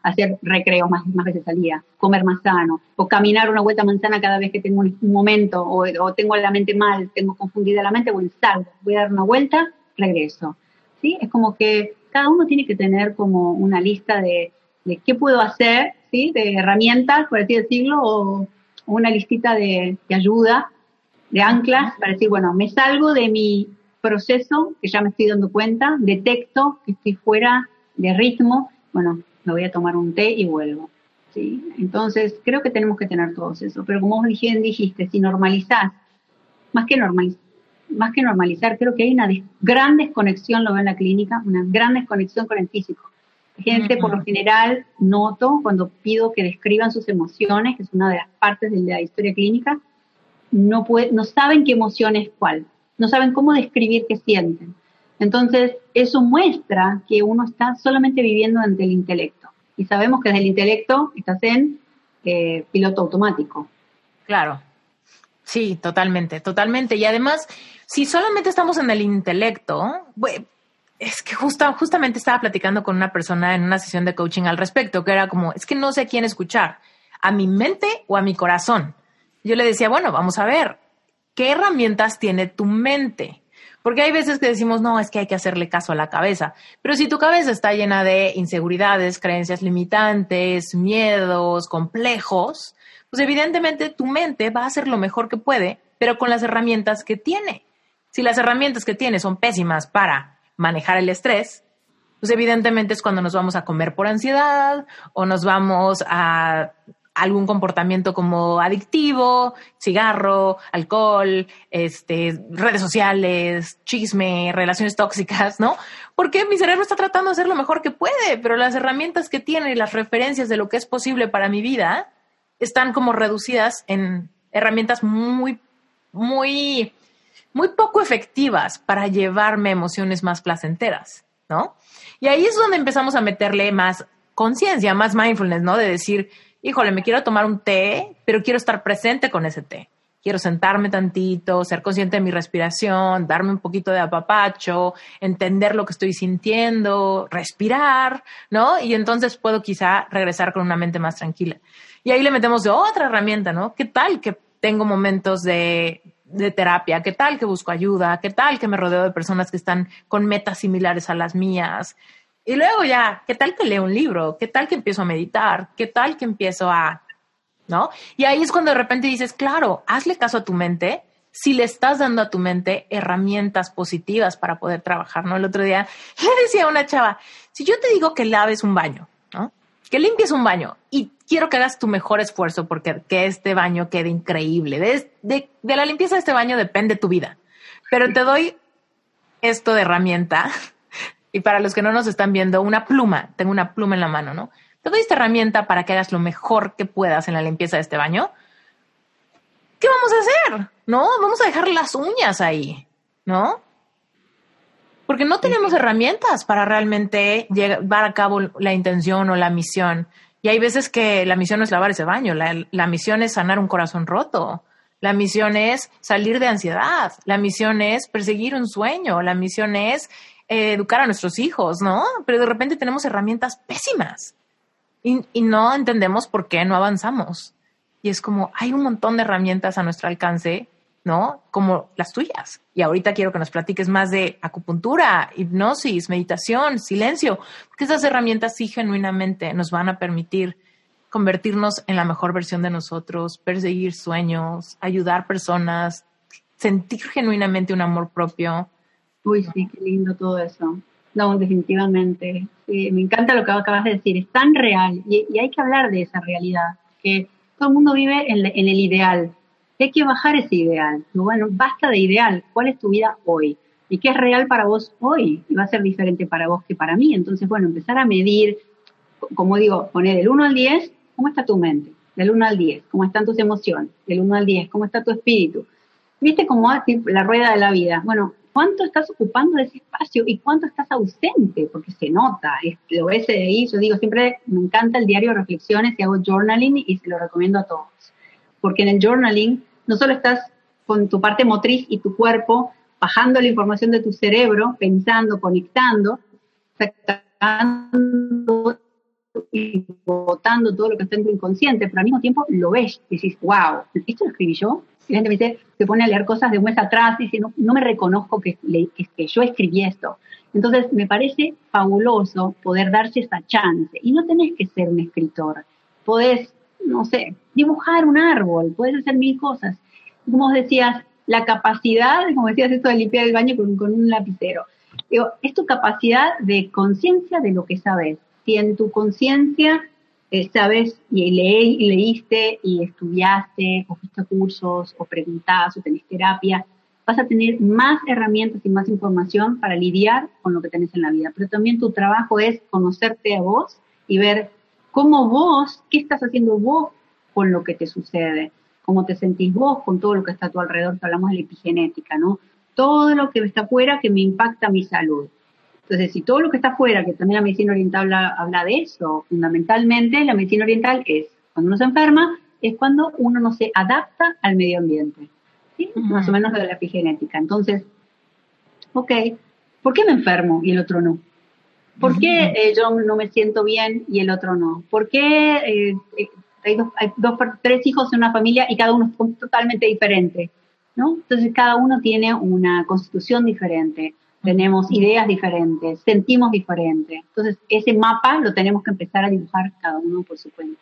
hacer recreo más, más veces al día, comer más sano, o caminar una vuelta manzana cada vez que tengo un, momento, o, tengo la mente mal, tengo confundida la mente, bueno, salgo, voy a dar una vuelta, regreso. ¿Sí? Es como que cada uno tiene que tener como una lista de, de qué puedo hacer, ¿sí? De herramientas, por así decirlo, o, una listita de, de ayuda, de anclas, para decir, bueno, me salgo de mi proceso que ya me estoy dando cuenta, detecto que estoy fuera de ritmo, bueno, me voy a tomar un té y vuelvo. ¿sí? Entonces, creo que tenemos que tener todo eso. Pero como vos dijiste, si normalizás, más que normalizar, más que normalizar, creo que hay una gran desconexión, lo veo en la clínica, una gran desconexión con el físico. Gente, por lo general, noto cuando pido que describan sus emociones, que es una de las partes de la historia clínica, no, puede, no saben qué emoción es cuál no saben cómo describir qué sienten. Entonces, eso muestra que uno está solamente viviendo ante el intelecto. Y sabemos que desde el intelecto estás en eh, piloto automático. Claro. Sí, totalmente, totalmente. Y además, si solamente estamos en el intelecto, es que justa, justamente estaba platicando con una persona en una sesión de coaching al respecto, que era como, es que no sé a quién escuchar, a mi mente o a mi corazón. Yo le decía, bueno, vamos a ver, ¿qué herramientas tiene tu mente? Porque hay veces que decimos, no, es que hay que hacerle caso a la cabeza. Pero si tu cabeza está llena de inseguridades, creencias limitantes, miedos, complejos, pues evidentemente tu mente va a hacer lo mejor que puede, pero con las herramientas que tiene. Si las herramientas que tiene son pésimas para manejar el estrés, pues evidentemente es cuando nos vamos a comer por ansiedad o nos vamos a algún comportamiento como adictivo, cigarro, alcohol, este, redes sociales, chisme, relaciones tóxicas, ¿no? Porque mi cerebro está tratando de hacer lo mejor que puede, pero las herramientas que tiene y las referencias de lo que es posible para mi vida están como reducidas en herramientas muy, muy, muy poco efectivas para llevarme emociones más placenteras, ¿no? Y ahí es donde empezamos a meterle más conciencia, más mindfulness, ¿no? De decir, híjole, me quiero tomar un té, pero quiero estar presente con ese té. Quiero sentarme tantito, ser consciente de mi respiración, darme un poquito de apapacho, entender lo que estoy sintiendo, respirar, ¿no? Y entonces puedo quizá regresar con una mente más tranquila. Y ahí le metemos de otra herramienta, ¿no? ¿Qué tal que tengo momentos de, de terapia? ¿Qué tal que busco ayuda? ¿Qué tal que me rodeo de personas que están con metas similares a las mías? Y luego ya, ¿qué tal que leo un libro? ¿Qué tal que empiezo a meditar? ¿Qué tal que empiezo a... ¿No? Y ahí es cuando de repente dices, claro, hazle caso a tu mente si le estás dando a tu mente herramientas positivas para poder trabajar, ¿no? El otro día [laughs] le decía a una chava, si yo te digo que laves un baño. Que limpies un baño y quiero que hagas tu mejor esfuerzo porque que este baño quede increíble. De, de, de la limpieza de este baño depende tu vida. Pero te doy esto de herramienta y para los que no nos están viendo, una pluma, tengo una pluma en la mano, ¿no? Te doy esta herramienta para que hagas lo mejor que puedas en la limpieza de este baño. ¿Qué vamos a hacer? ¿No? Vamos a dejar las uñas ahí, ¿no? Porque no tenemos herramientas para realmente llevar a cabo la intención o la misión Y hay veces que la misión no es lavar ese baño, la, la misión es sanar un corazón roto, la misión es salir de ansiedad, la misión es perseguir un sueño, la misión es eh, educar a nuestros hijos, ¿no? Pero de repente tenemos herramientas pésimas y, y no entendemos por qué no avanzamos. Y es como, hay un montón de herramientas a nuestro alcance, ¿no? Como las tuyas. Y ahorita quiero que nos platiques más de acupuntura, hipnosis, meditación, silencio, porque esas herramientas sí genuinamente nos van a permitir convertirnos en la mejor versión de nosotros, perseguir sueños, ayudar personas, sentir genuinamente un amor propio. Uy, sí, qué lindo todo eso. No, definitivamente. Sí, me encanta lo que acabas de decir. Es tan real y, hay que hablar de esa realidad, que todo el mundo vive en, el ideal. Hay que bajar ese ideal. Bueno, basta de ideal. ¿Cuál es tu vida hoy? ¿Y qué es real para vos hoy? Y va a ser diferente para vos que para mí. Entonces, bueno, empezar a medir, como digo, poner el 1 al 10 ¿Cómo está tu mente? Del 1 al 10. ¿Cómo están tus emociones? Del 1 al 10. ¿Cómo está tu espíritu? ¿Viste cómo la rueda de la vida? Bueno, ¿cuánto estás ocupando de ese espacio y cuánto estás ausente? Porque se nota, lo ves ahí, yo digo, siempre me encanta el diario de reflexiones y hago journaling y se lo recomiendo a todos. Porque en el journaling no solo estás con tu parte motriz y tu cuerpo bajando la información de tu cerebro, pensando, conectando, sacando y votando todo lo que está en tu inconsciente, pero al mismo tiempo lo ves y dices, wow, ¿esto lo escribí yo? Y la gente me dice, se pone a leer cosas de un mes atrás y dice, no, no me reconozco que, que, que yo escribí esto. Entonces, me parece fabuloso poder darse esa chance. Y no tenés que ser un escritor. Podés, no sé, dibujar un árbol, podés hacer mil cosas. Como decías, la capacidad, como decías esto de limpiar el baño con, con un lapicero. Digo, es tu capacidad de conciencia de lo que sabes si en tu conciencia eh, sabes y, leíste y estudiaste o fuiste cursos o preguntás o tenés terapia, vas a tener más herramientas y más información para lidiar con lo que tenés en la vida. Pero también tu trabajo es conocerte a vos y ver cómo vos, qué estás haciendo vos con lo que te sucede, cómo te sentís vos con todo lo que está a tu alrededor, que hablamos de la epigenética, ¿no? Todo lo que está afuera que me impacta mi salud. Entonces, si todo lo que está afuera, que también la medicina oriental habla, de eso, fundamentalmente la medicina oriental es, cuando uno se enferma, es cuando uno no se adapta al medio ambiente. ¿sí? Más o menos de la epigenética. Entonces, ok, ¿por qué me enfermo y el otro no? ¿Por qué eh, yo no me siento bien y el otro no? ¿Por qué eh, eh, hay, dos, hay dos, tres hijos en una familia y cada uno es totalmente diferente? ¿no? Entonces, cada uno tiene una constitución diferente tenemos ideas diferentes, sentimos diferente. Entonces, ese mapa lo tenemos que empezar a dibujar cada uno por su cuenta.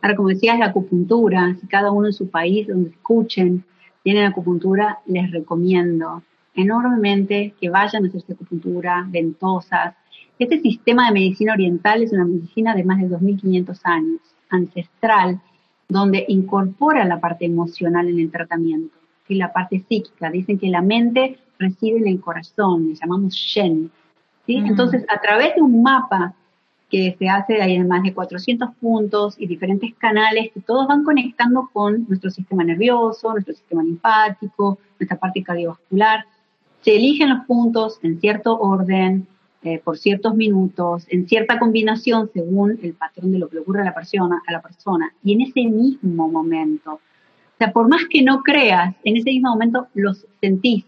Ahora, como decías, la acupuntura, si cada uno en su país donde escuchen tienen acupuntura, les recomiendo enormemente que vayan a hacerse acupuntura, ventosas. Este sistema de medicina oriental es una medicina de más de 2.500 años, ancestral, donde incorpora la parte emocional en el tratamiento y la parte psíquica. Dicen que la mente reside en el corazón, le llamamos Shen. ¿sí? Entonces, a través de un mapa que se hace en más de 400 puntos y diferentes canales que todos van conectando con nuestro sistema nervioso, nuestro sistema linfático, nuestra parte cardiovascular. Se eligen los puntos en cierto orden, eh, por ciertos minutos, en cierta combinación según el patrón de lo que le ocurre a la persona, a la persona. Y en ese mismo momento, o sea, por más que no creas, en ese mismo momento los sentís,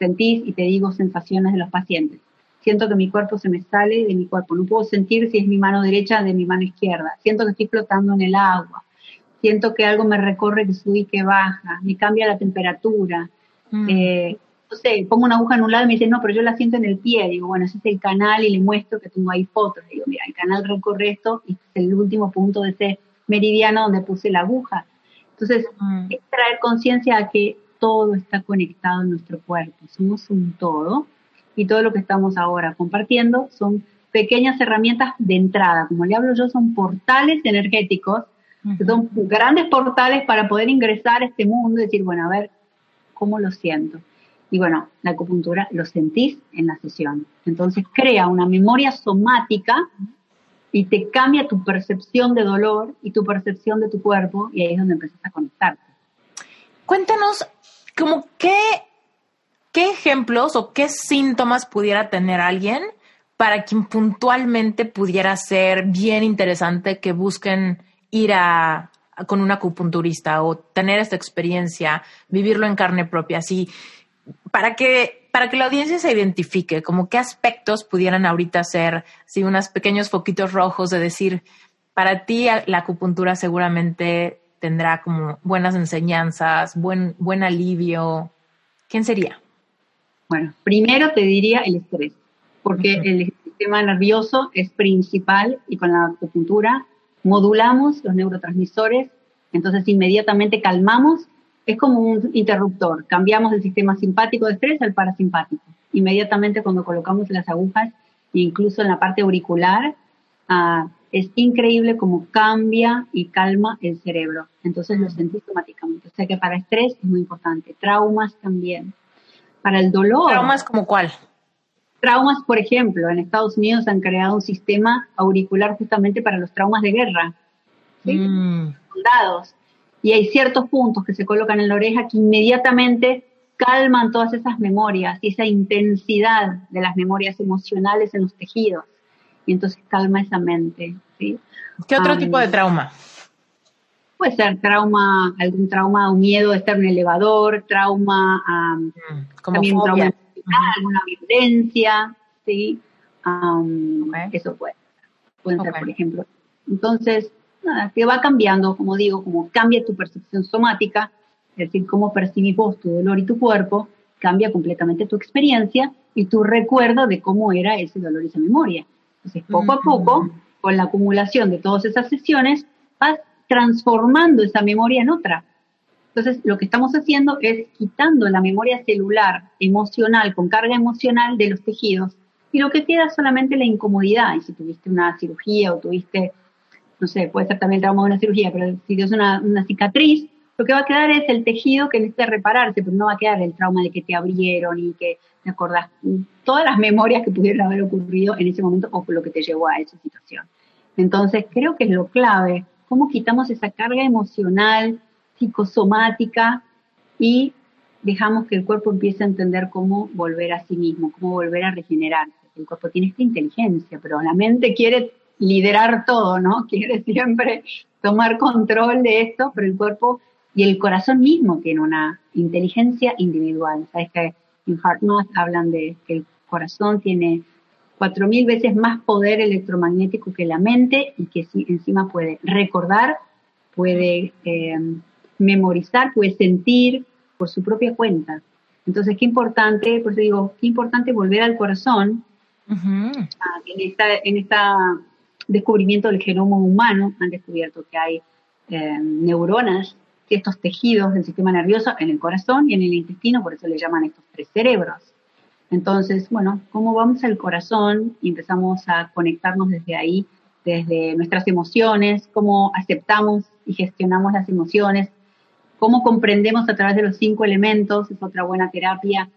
sentís y te digo sensaciones de los pacientes. Siento que mi cuerpo se me sale de mi cuerpo. No puedo sentir si es mi mano derecha de mi mano izquierda. Siento que estoy flotando en el agua. Siento que algo me recorre, que sube y que baja. Me cambia la temperatura. Mm. Eh, no sé, pongo una aguja en un lado y me dice, no, pero yo la siento en el pie. Digo, bueno, ese es el canal y le muestro que tengo ahí fotos. Digo, mira, el canal recorre esto y es el último punto de ese meridiano donde puse la aguja. Entonces, mm. es traer conciencia a que todo está conectado en nuestro cuerpo, somos un todo y todo lo que estamos ahora compartiendo son pequeñas herramientas de entrada, como le hablo yo, son portales energéticos, son grandes portales para poder ingresar a este mundo y decir, bueno, a ver, ¿cómo lo siento? Y bueno, la acupuntura lo sentís en la sesión. Entonces crea una memoria somática y te cambia tu percepción de dolor y tu percepción de tu cuerpo y ahí es donde empiezas a conectarte. Cuéntanos como qué, qué ejemplos o qué síntomas pudiera tener alguien para quien puntualmente pudiera ser bien interesante que busquen ir a, con un acupunturista o tener esta experiencia, vivirlo en carne propia, así, para que, para que la audiencia se identifique, como qué aspectos pudieran ahorita ser, si unos pequeños foquitos rojos de decir, para ti la acupuntura seguramente tendrá como buenas enseñanzas, buen, buen alivio. ¿Quién sería? Bueno, primero te diría el estrés, porque el sistema nervioso es principal y con la acupuntura modulamos los neurotransmisores, entonces inmediatamente calmamos, es como un interruptor, cambiamos el sistema simpático de estrés al parasimpático. Inmediatamente cuando colocamos las agujas, incluso en la parte auricular, ah, es increíble cómo cambia y calma el cerebro. Entonces lo sentí automáticamente. O sea que para estrés es muy importante. Traumas también. Para el dolor. ¿Traumas como cuál? Traumas, por ejemplo, en Estados Unidos han creado un sistema auricular justamente para los traumas de guerra. ¿sí? Mm. Soldados. Y hay ciertos puntos que se colocan en la oreja que inmediatamente calman todas esas memorias y esa intensidad de las memorias emocionales en los tejidos. Y entonces calma esa mente. ¿sí? ¿Qué otro tipo de trauma? Puede ser trauma, algún trauma, un miedo de estar en un elevador, trauma, um, también trauma alguna violencia, ¿sí? Eso puede, ser, por ejemplo. Entonces, nada, que va cambiando, como digo, como cambia tu percepción somática, es decir, cómo percibís vos tu dolor y tu cuerpo, cambia completamente tu experiencia y tu recuerdo de cómo era ese dolor y esa memoria. Entonces, poco a poco, con la acumulación de todas esas sesiones, vas transformando esa memoria en otra. Entonces, lo que estamos haciendo es quitando la memoria celular emocional con carga emocional de los tejidos y lo que queda es solamente la incomodidad. Y si tuviste una cirugía o tuviste, no sé, puede ser también el trauma de una cirugía, pero si tienes una, una cicatriz, lo que va a quedar es el tejido que necesita repararse, pero no va a quedar el trauma de que te abrieron y que te acordás todas las memorias que pudieron haber ocurrido en ese momento o lo que te llevó a esa situación. Entonces, creo que es lo clave, cómo quitamos esa carga emocional, psicosomática y dejamos que el cuerpo empiece a entender cómo volver a sí mismo, cómo volver a regenerarse. El cuerpo tiene esta inteligencia, pero la mente quiere liderar todo, ¿no? [laughs] Quiere siempre tomar control de esto, pero el cuerpo y el corazón mismo tiene una inteligencia individual. Sabes que en HeartMath hablan de que el corazón tiene cuatro mil veces más poder electromagnético que la mente y que encima puede recordar, puede eh, memorizar, puede sentir por su propia cuenta. Entonces, qué importante, por eso digo, qué importante volver al corazón en esta, en esta descubrimiento del genoma humano, han descubierto que hay eh, neuronas, estos tejidos del sistema nervioso en el corazón y en el intestino, por eso le llaman estos tres cerebros. Entonces, bueno, ¿cómo vamos al corazón y empezamos a conectarnos desde ahí, desde nuestras emociones, cómo aceptamos y gestionamos las emociones, cómo comprendemos a través de los cinco elementos, es otra buena terapia,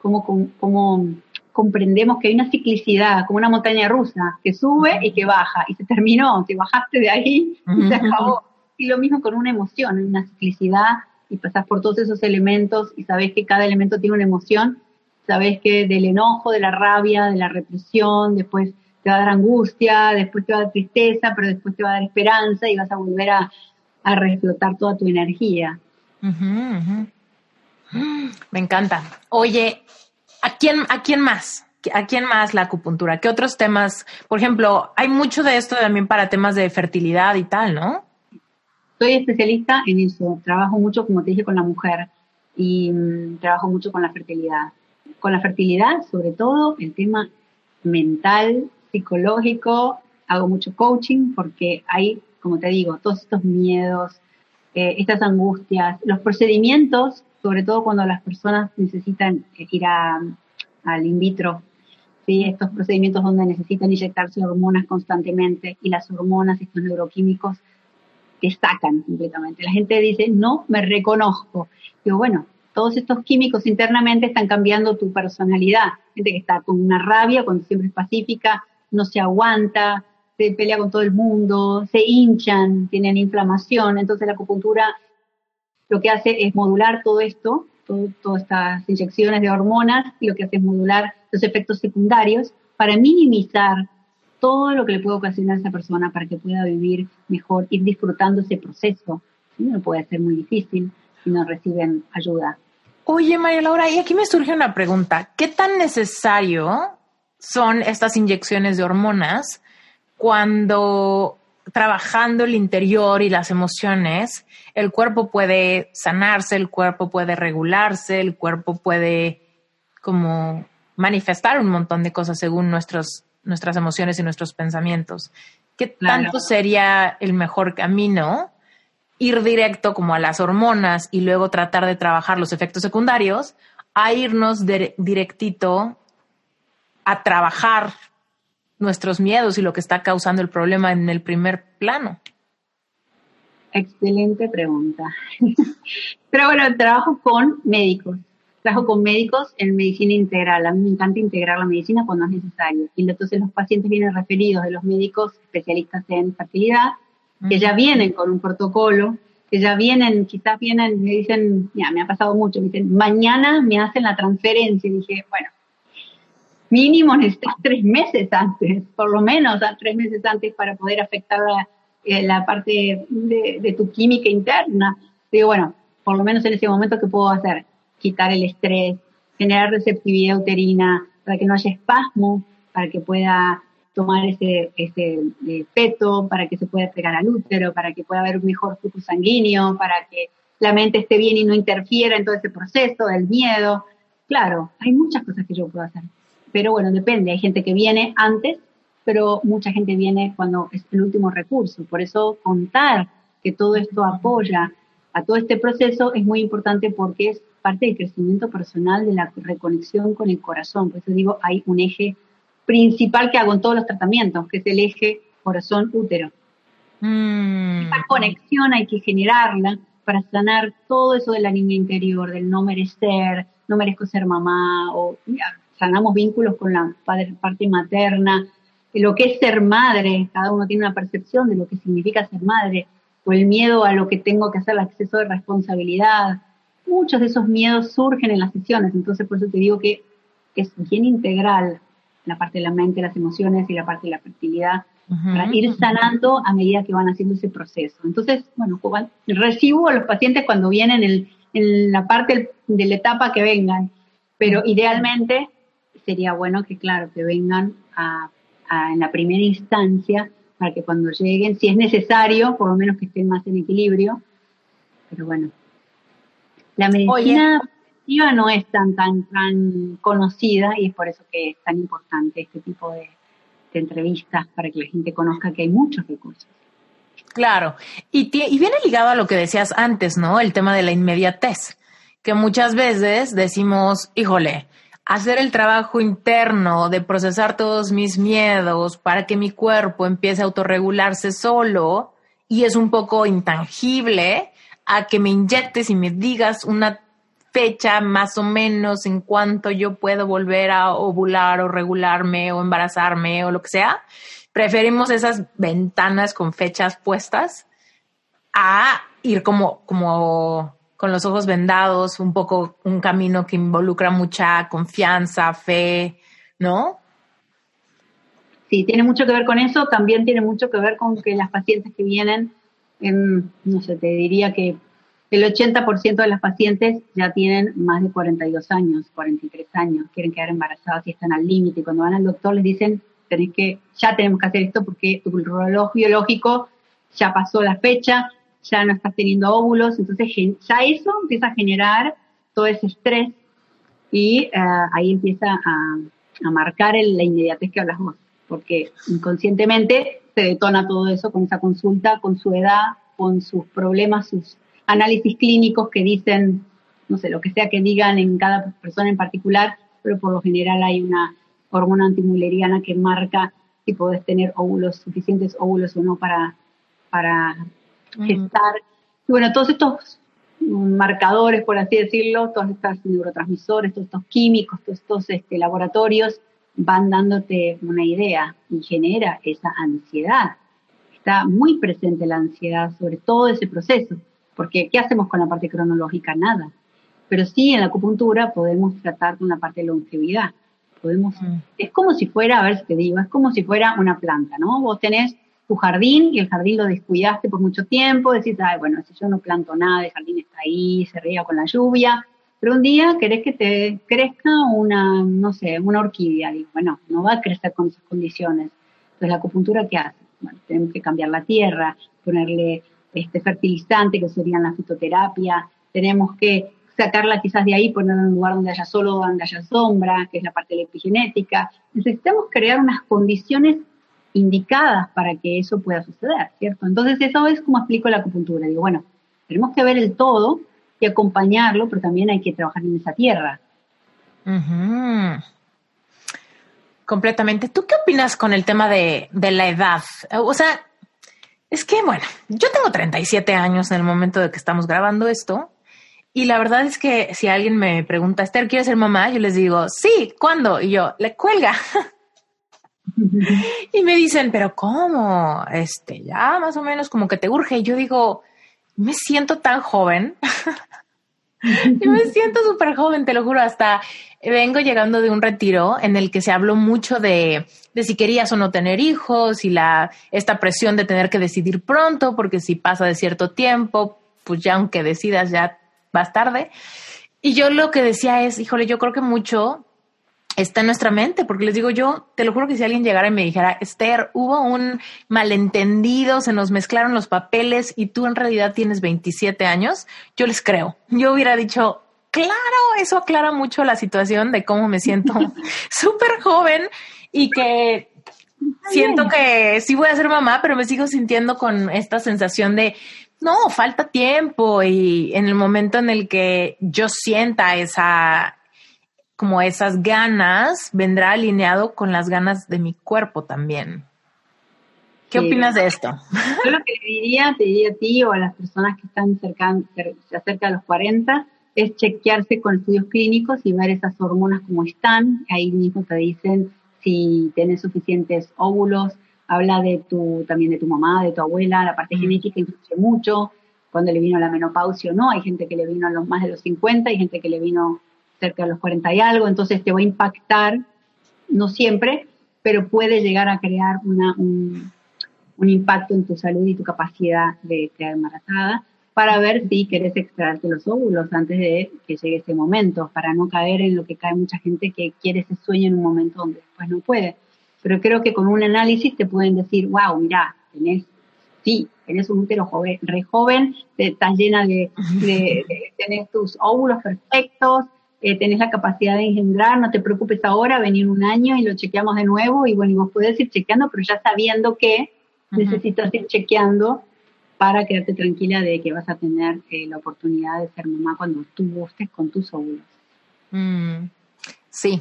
cómo, cómo comprendemos que hay una ciclicidad, como una montaña rusa, que sube y que baja, y se terminó, te bajaste de ahí y se acabó. Y lo mismo con una emoción, una ciclicidad, y pasas por todos esos elementos y sabes que cada elemento tiene una emoción, sabes que del enojo, de la rabia, de la represión, después te va a dar angustia, después te va a dar tristeza, pero después te va a dar esperanza y vas a volver a, a reflotar toda tu energía. Me encanta. Oye, ¿a quién, ¿a quién más? ¿A quién más la acupuntura? ¿Qué otros temas? Por ejemplo, hay mucho de esto también para temas de fertilidad y tal, ¿no? Soy especialista en eso. Trabajo mucho, como te dije, con la mujer y mm, trabajo mucho con la fertilidad. Con la fertilidad, sobre todo, el tema mental, psicológico. Hago mucho coaching porque hay, como te digo, todos estos miedos, eh, estas angustias, los procedimientos, sobre todo cuando las personas necesitan eh, ir al in vitro, ¿sí? estos procedimientos donde necesitan inyectarse hormonas constantemente y las hormonas, estos neuroquímicos, te sacan completamente. La gente dice, no me reconozco. Digo, bueno, todos estos químicos internamente están cambiando tu personalidad. Gente que está con una rabia cuando siempre es pacífica, no se aguanta, se pelea con todo el mundo, se hinchan, tienen inflamación, entonces la acupuntura lo que hace es modular todo esto, todas estas inyecciones de hormonas, y lo que hace es modular los efectos secundarios para minimizar todo lo que le puede ocasionar a esa persona para que pueda vivir mejor, ir disfrutando ese proceso. No puede ser muy difícil si no reciben ayuda. Oye, María Laura, y aquí me surge una pregunta. ¿Qué tan necesario son estas inyecciones de hormonas cuando trabajando el interior y las emociones, el cuerpo puede sanarse, el cuerpo puede regularse, el cuerpo puede como manifestar un montón de cosas según nuestros, nuestras emociones y nuestros pensamientos. ¿Qué tanto sería el mejor camino? Ir directo como a las hormonas y luego tratar de trabajar los efectos secundarios, a irnos directito a trabajar nuestros miedos y lo que está causando el problema en el primer plano? Excelente pregunta. [laughs] Pero bueno, trabajo con médicos. Trabajo con médicos en medicina integral. A mí me encanta integrar la medicina cuando es necesario. Y entonces los pacientes vienen referidos de los médicos especialistas en fertilidad, que ya vienen con un protocolo, que ya vienen, quizás vienen, me dicen, ya me ha pasado mucho, me dicen, mañana me hacen la transferencia. Y dije, bueno, mínimo necesitas [laughs] tres meses antes, por lo menos tres meses antes para poder afectar la, eh, la parte de, tu química interna. Digo, bueno, por lo menos en ese momento, ¿qué puedo hacer? Quitar el estrés, generar receptividad uterina, para que no haya espasmo, para que pueda tomar ese, ese eh, feto, para que se pueda pegar al útero, para que pueda haber un mejor flujo sanguíneo, para que la mente esté bien y no interfiera en todo ese proceso del miedo. Claro, hay muchas cosas que yo puedo hacer. Pero bueno, depende. Hay gente que viene antes, pero mucha gente viene cuando es el último recurso. Por eso contar que todo esto apoya a todo este proceso es muy importante porque es parte del crecimiento personal, de la reconexión con el corazón. Por eso digo, hay un eje principal que hago en todos los tratamientos, que es el eje corazón-útero. Mm. Esa conexión hay que generarla para sanar todo eso de la niña interior, del no merecer, no merezco ser mamá, o sanamos vínculos con la parte materna, lo que es ser madre, cada uno tiene una percepción de lo que significa ser madre, o el miedo a lo que tengo que hacer, el exceso de responsabilidad. Muchos de esos miedos surgen en las sesiones, entonces por eso te digo que es bien integral la parte de la mente, las emociones y la parte de la fertilidad, para ir sanando a medida que van haciendo ese proceso. Entonces, bueno, recibo a los pacientes cuando vienen en, en la parte de la etapa que vengan, pero idealmente sería bueno que, claro, que vengan a, en la primera instancia para que cuando lleguen, si es necesario, por lo menos que estén más en equilibrio. Pero bueno, la medicina preventiva no es tan, tan, tan conocida y es por eso que es tan importante este tipo de, de entrevistas para que la gente conozca que hay muchos recursos. Claro, y, y viene ligado a lo que decías antes, ¿no? El tema de la inmediatez, que muchas veces decimos, híjole, hacer el trabajo interno de procesar todos mis miedos para que mi cuerpo empiece a autorregularse solo y es un poco intangible a que me inyectes y me digas una fecha más o menos en cuanto yo puedo volver a ovular o regularme o embarazarme o lo que sea. Preferimos esas ventanas con fechas puestas a ir como, como con los ojos vendados, un poco un camino que involucra mucha confianza, fe, ¿no? Sí, tiene mucho que ver con eso, también tiene mucho que ver con que las pacientes que vienen, en, no sé, te diría que el 80% de las pacientes ya tienen más de 42 años, 43 años, quieren quedar embarazadas y están al límite. Cuando van al doctor les dicen, tenés que, ya tenemos que hacer esto porque tu reloj biológico ya pasó la fecha, ya no estás teniendo óvulos, entonces ya eso empieza a generar todo ese estrés y eh, ahí empieza a, marcar la inmediatez que hablas vos, porque inconscientemente se detona todo eso con esa consulta, con su edad, con sus problemas, sus análisis clínicos que dicen, no sé, lo que sea que digan en cada persona en particular, pero por lo general hay una hormona antimuleriana que marca si podés tener óvulos, suficientes óvulos o no para, para gestar. bueno, todos estos marcadores, por así decirlo, todos estos neurotransmisores, todos estos químicos, todos estos este, laboratorios van dándote una idea y genera esa ansiedad. Está muy presente la ansiedad sobre todo ese proceso, porque ¿qué hacemos con la parte cronológica? Nada. Pero sí en la acupuntura podemos tratar con la parte de longevidad, Podemos, es como si fuera, a ver si te digo, es como si fuera una planta, ¿no? Vos tenés tu jardín y el jardín lo descuidaste por mucho tiempo, decís, ay, bueno, si yo no planto nada, el jardín está ahí, se riega con la lluvia, pero un día querés que te crezca una, no sé, una orquídea, digo, bueno, no va a crecer con esas condiciones. Entonces, ¿la acupuntura qué hace? Tenemos que cambiar la tierra, ponerle este fertilizante, que sería la fitoterapia, tenemos que sacarla quizás de ahí, ponerla en un lugar donde haya solo, donde haya sombra, que es la parte de la epigenética. Necesitamos crear unas condiciones indicadas para que eso pueda suceder, ¿cierto? Entonces eso es como explico la acupuntura. Digo, bueno, tenemos que ver el todo y acompañarlo, pero también hay que trabajar en esa tierra. Completamente. ¿Tú qué opinas con el tema de, de la edad? O sea, es que, bueno, yo tengo 37 años en el momento de que estamos grabando esto. Y la verdad es que si alguien me pregunta, Esther, ¿quieres ser mamá? Yo les digo, sí, ¿cuándo? Y yo, le cuelga. [laughs] y me dicen, pero ¿cómo? Este, ya más o menos como que te urge. Y yo digo, me siento tan joven. [laughs] yo me siento súper joven, te lo juro. Hasta vengo llegando de un retiro en el que se habló mucho de, de si querías o no tener hijos y la, esta presión de tener que decidir pronto, porque si pasa de cierto tiempo, pues ya aunque decidas ya vas tarde. Y yo lo que decía es, híjole, yo creo que mucho está en nuestra mente, porque les digo yo, te lo juro que si alguien llegara y me dijera, Esther, hubo un malentendido, se nos mezclaron los papeles y tú en realidad tienes 27 años, yo les creo. Yo hubiera dicho, claro, eso aclara mucho la situación de cómo me siento [laughs] súper joven y que siento que sí voy a ser mamá, pero me sigo sintiendo con esta sensación de, no, falta tiempo y en el momento en el que yo sienta esa como esas ganas, vendrá alineado con las ganas de mi cuerpo también. ¿Qué opinas de esto? [laughs] Yo lo que diría, te diría a ti o a las personas que están cerca, se acerca a los 40, es chequearse con estudios clínicos y ver esas hormonas como están. Ahí mismo te dicen si tienes suficientes óvulos, habla de tu, también de tu mamá, de tu abuela, la parte mm. genética influye mucho, cuando le vino la menopausia o no, hay gente que le vino a los más de los 50, hay gente que le vino cerca de los 40 y algo, entonces te va a impactar, no siempre, pero puede llegar a crear una, un, impacto en tu salud y tu capacidad de quedar embarazada para ver si querés extraerte los óvulos antes de que llegue ese momento, para no caer en lo que cae mucha gente que quiere ese sueño en un momento donde después no puede. Pero creo que con un análisis te pueden decir, wow, mira, tenés, sí, tenés un útero joven, re joven, estás llena de, de, de tenés tus óvulos perfectos, eh, tenés la capacidad de engendrar, no te preocupes ahora, venir un año y lo chequeamos de nuevo y bueno, y vos puedes ir chequeando, pero ya sabiendo que necesitas ir chequeando para quedarte tranquila de que vas a tener eh, la oportunidad de ser mamá cuando tú gustes con tus óvulos. Mm, sí,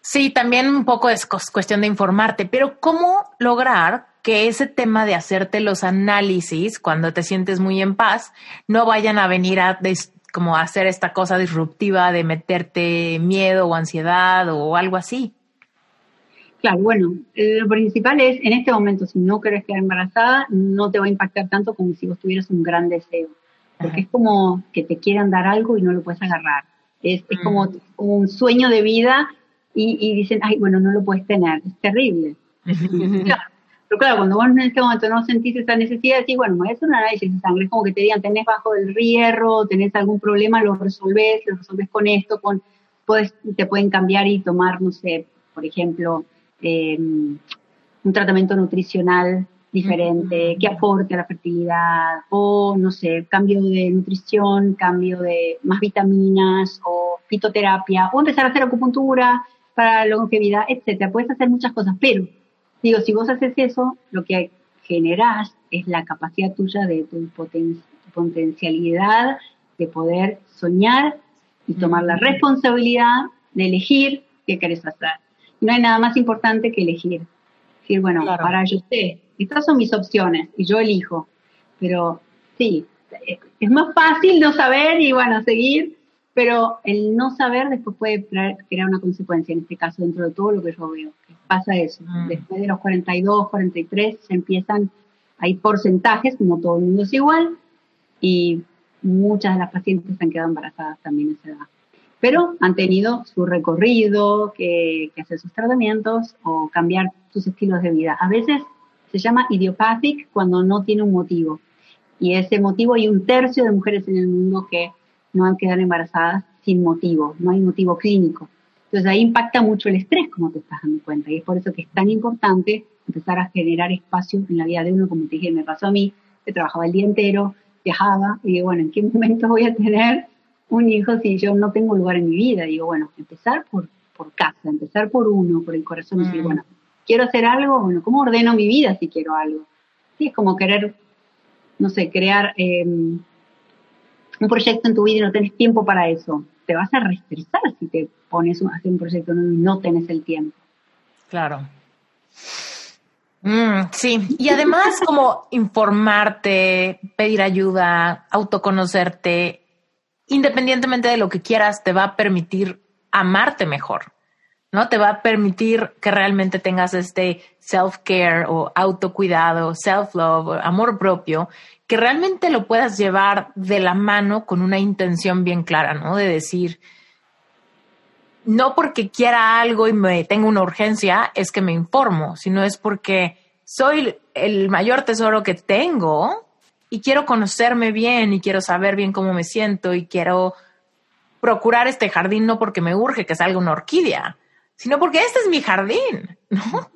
sí, también un poco es cuestión de informarte, pero ¿cómo lograr que ese tema de hacerte los análisis cuando te sientes muy en paz no vayan a venir a como hacer esta cosa disruptiva de meterte miedo o ansiedad o algo así. Claro, bueno, lo principal es, en este momento, si no quieres quedar embarazada, no te va a impactar tanto como si vos tuvieras un gran deseo, porque es como que te quieran dar algo y no lo puedes agarrar. Es, es como mm. un sueño de vida y, y, dicen, ay, bueno, no lo puedes tener, es terrible. [laughs] Pero claro, cuando vos en este momento no sentís esa necesidad, decís, bueno, me voy a hacer un análisis de sangre, es como que te digan, tenés bajo el hierro, tenés algún problema, lo resolvés, lo resolvés con esto, con, puedes, te pueden cambiar y tomar, no sé, por ejemplo, em, un tratamiento nutricional diferente, que aporte a la fertilidad, o no sé, cambio de nutrición, cambio de más vitaminas, o fitoterapia, o empezar a hacer acupuntura para la longevidad, etcétera. Puedes hacer muchas cosas, pero Digo, si vos haces eso, lo que generás es la capacidad tuya de tu, potencialidad de poder soñar y tomar la responsabilidad de elegir qué querés hacer. No hay nada más importante que elegir. Decir, bueno, para yo sé, estas son mis opciones y yo elijo. Pero sí, es más fácil no saber y bueno, seguir, pero el no saber después puede crear una consecuencia, en este caso dentro de todo lo que yo veo pasa eso. Mm. Después de los 42, 43 se empiezan, hay porcentajes, como todo el mundo es igual, y muchas de las pacientes se han quedado embarazadas también a esa edad. pero han tenido su recorrido, que, que hacer sus tratamientos o cambiar sus estilos de vida. A veces se llama idiopathic cuando no tiene un motivo. Y ese motivo hay un tercio de mujeres en el mundo que no han quedado embarazadas sin motivo, no hay motivo clínico. Entonces ahí impacta mucho el estrés, como te estás dando cuenta. Y es por eso que es tan importante empezar a generar espacio en la vida de uno, como te dije, me pasó a mí, que trabajaba el día entero, viajaba, y digo, bueno, ¿en qué [laughs] momento voy a tener un hijo si yo no tengo lugar en mi vida? digo, bueno, empezar por, por casa, empezar por uno, por el corazón, y decir, mm. bueno, quiero hacer algo, bueno, ¿cómo ordeno mi vida si quiero algo? Sí, es como querer, no sé, crear eh, un proyecto en tu vida y no tenés tiempo para eso. Te vas a restresar si te pones a hacer un proyecto y no tenés el tiempo. Claro. Mm, sí, y además [laughs] como informarte, pedir ayuda, autoconocerte, independientemente de lo que quieras, te va a permitir amarte mejor, ¿no? Te va a permitir que realmente tengas este self-care o autocuidado, self-love, amor propio, que realmente lo puedas llevar de la mano con una intención bien clara, ¿no? De decir, no porque quiera algo y me tenga una urgencia es que me informo, sino es porque soy el mayor tesoro que tengo y quiero conocerme bien y quiero saber bien cómo me siento y quiero procurar este jardín no porque me urge que salga una orquídea, sino porque este es mi jardín, ¿no?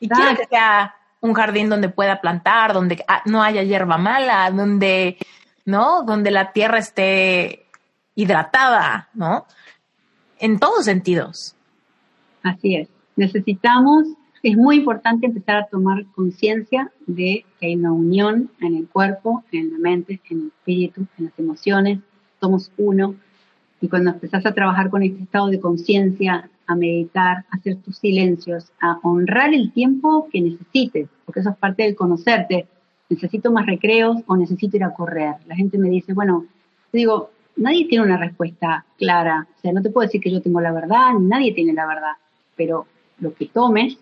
Y quiero que sea un jardín donde pueda plantar, donde no haya hierba mala, donde, ¿no? Donde la tierra esté hidratada, ¿no? en todos sentidos. Así es. Necesitamos, es muy importante empezar a tomar conciencia de que hay una unión en el cuerpo, en la mente, en el espíritu, en las emociones. Somos uno. Y cuando empezás a trabajar con este estado de conciencia, a meditar, a hacer tus silencios, a honrar el tiempo que necesites, porque eso es parte del conocerte. Necesito más recreos o necesito ir a correr. La gente me dice, bueno, digo, nadie tiene una respuesta clara. O sea, no te puedo decir que yo tengo la verdad, ni nadie tiene la verdad. Pero lo que tomes,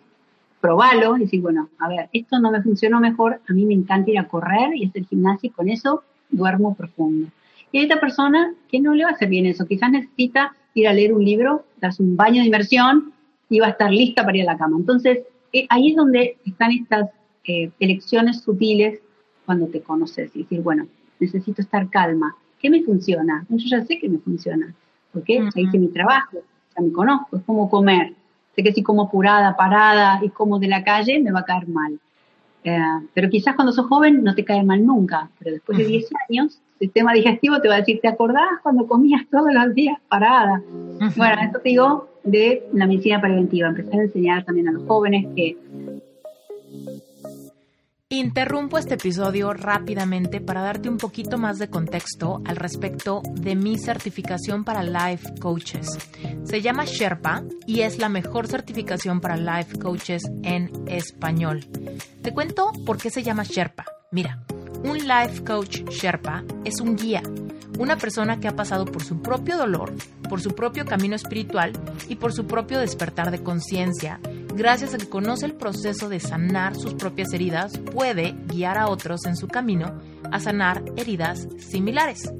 probalo y decir, bueno, a ver, esto no me funcionó mejor, a mí me encanta ir a correr y hacer gimnasia y con eso duermo profundo. Y hay esta persona que no le va a hacer bien eso, quizás necesita ir a leer un libro, darse un baño de inmersión y va a estar lista para ir a la cama. Entonces, eh, ahí es donde están estas eh, elecciones sutiles cuando te conoces y decir, bueno, necesito estar calma, ¿Qué me funciona? Yo ya sé que me funciona. porque qué? Ya hice mi trabajo, ya me conozco, es como comer. Sé que si como apurada, parada y como de la calle, me va a caer mal. Eh, pero quizás cuando sos joven no te cae mal nunca, pero después de 10 años, sistema digestivo te va a decir, ¿te acordás cuando comías todos los días parada? Bueno, esto te digo de la medicina preventiva, empezar a enseñar también a los jóvenes que Interrumpo este episodio rápidamente para darte un poquito más de contexto al respecto de mi certificación para Life Coaches. Se llama Sherpa y es la mejor certificación para Life Coaches en español. Te cuento por qué se llama Sherpa. Mira, un Life Coach Sherpa es un guía, una persona que ha pasado por su propio dolor, por su propio camino espiritual y por su propio despertar de conciencia gracias a que conoce el proceso de sanar sus propias heridas, puede guiar a otros en su camino a sanar heridas similares.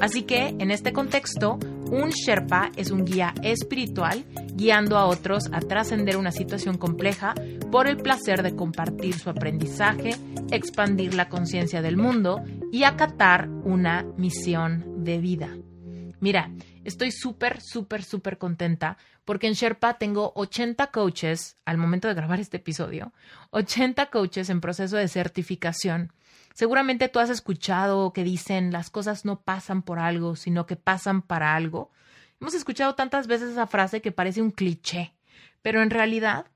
Así que, en este contexto, un Sherpa es un guía espiritual guiando a otros a trascender una situación compleja por el placer de compartir su aprendizaje, expandir la conciencia del mundo y acatar una misión de vida. Mira, estoy súper, súper, súper contenta porque en Sherpa tengo 80 coaches al momento de grabar este episodio, 80 coaches en proceso de certificación. Seguramente tú has escuchado que dicen las cosas no pasan por algo, sino que pasan para algo. Hemos escuchado tantas veces esa frase que parece un cliché, pero en realidad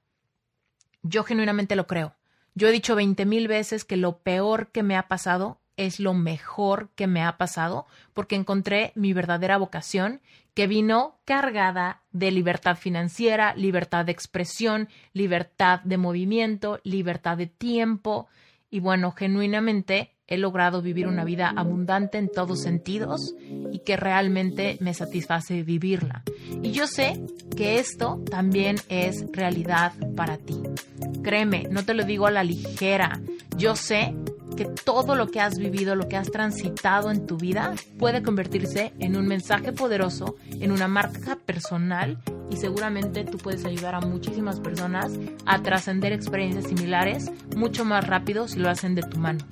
yo genuinamente lo creo. Yo he dicho 20 mil veces que lo peor que me ha pasado es lo mejor que me ha pasado porque encontré mi verdadera vocación que vino cargada de libertad financiera, libertad de expresión, libertad de movimiento, libertad de tiempo y bueno, genuinamente he logrado vivir una vida abundante en todos sentidos y que realmente me satisface vivirla. Y yo sé que esto también es realidad para ti. Créeme, no te lo digo a la ligera. Yo sé que todo lo que has vivido, lo que has transitado en tu vida, puede convertirse en un mensaje poderoso, en una marca personal y seguramente tú puedes ayudar a muchísimas personas a trascender experiencias similares mucho más rápido si lo hacen de tu mano.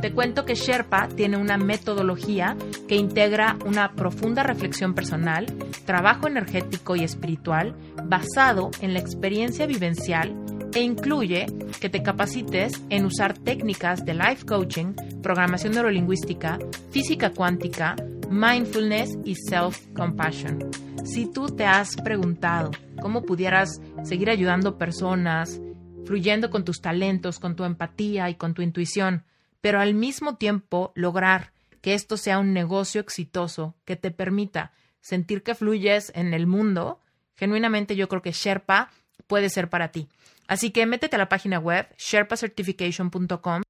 Te cuento que Sherpa tiene una metodología que integra una profunda reflexión personal, trabajo energético y espiritual basado en la experiencia vivencial e incluye que te capacites en usar técnicas de life coaching, programación neurolingüística, física cuántica, mindfulness y self-compassion. Si tú te has preguntado cómo pudieras seguir ayudando personas, fluyendo con tus talentos, con tu empatía y con tu intuición, pero al mismo tiempo lograr que esto sea un negocio exitoso que te permita sentir que fluyes en el mundo, genuinamente yo creo que Sherpa puede ser para ti. Así que métete a la página web sherpacertification.com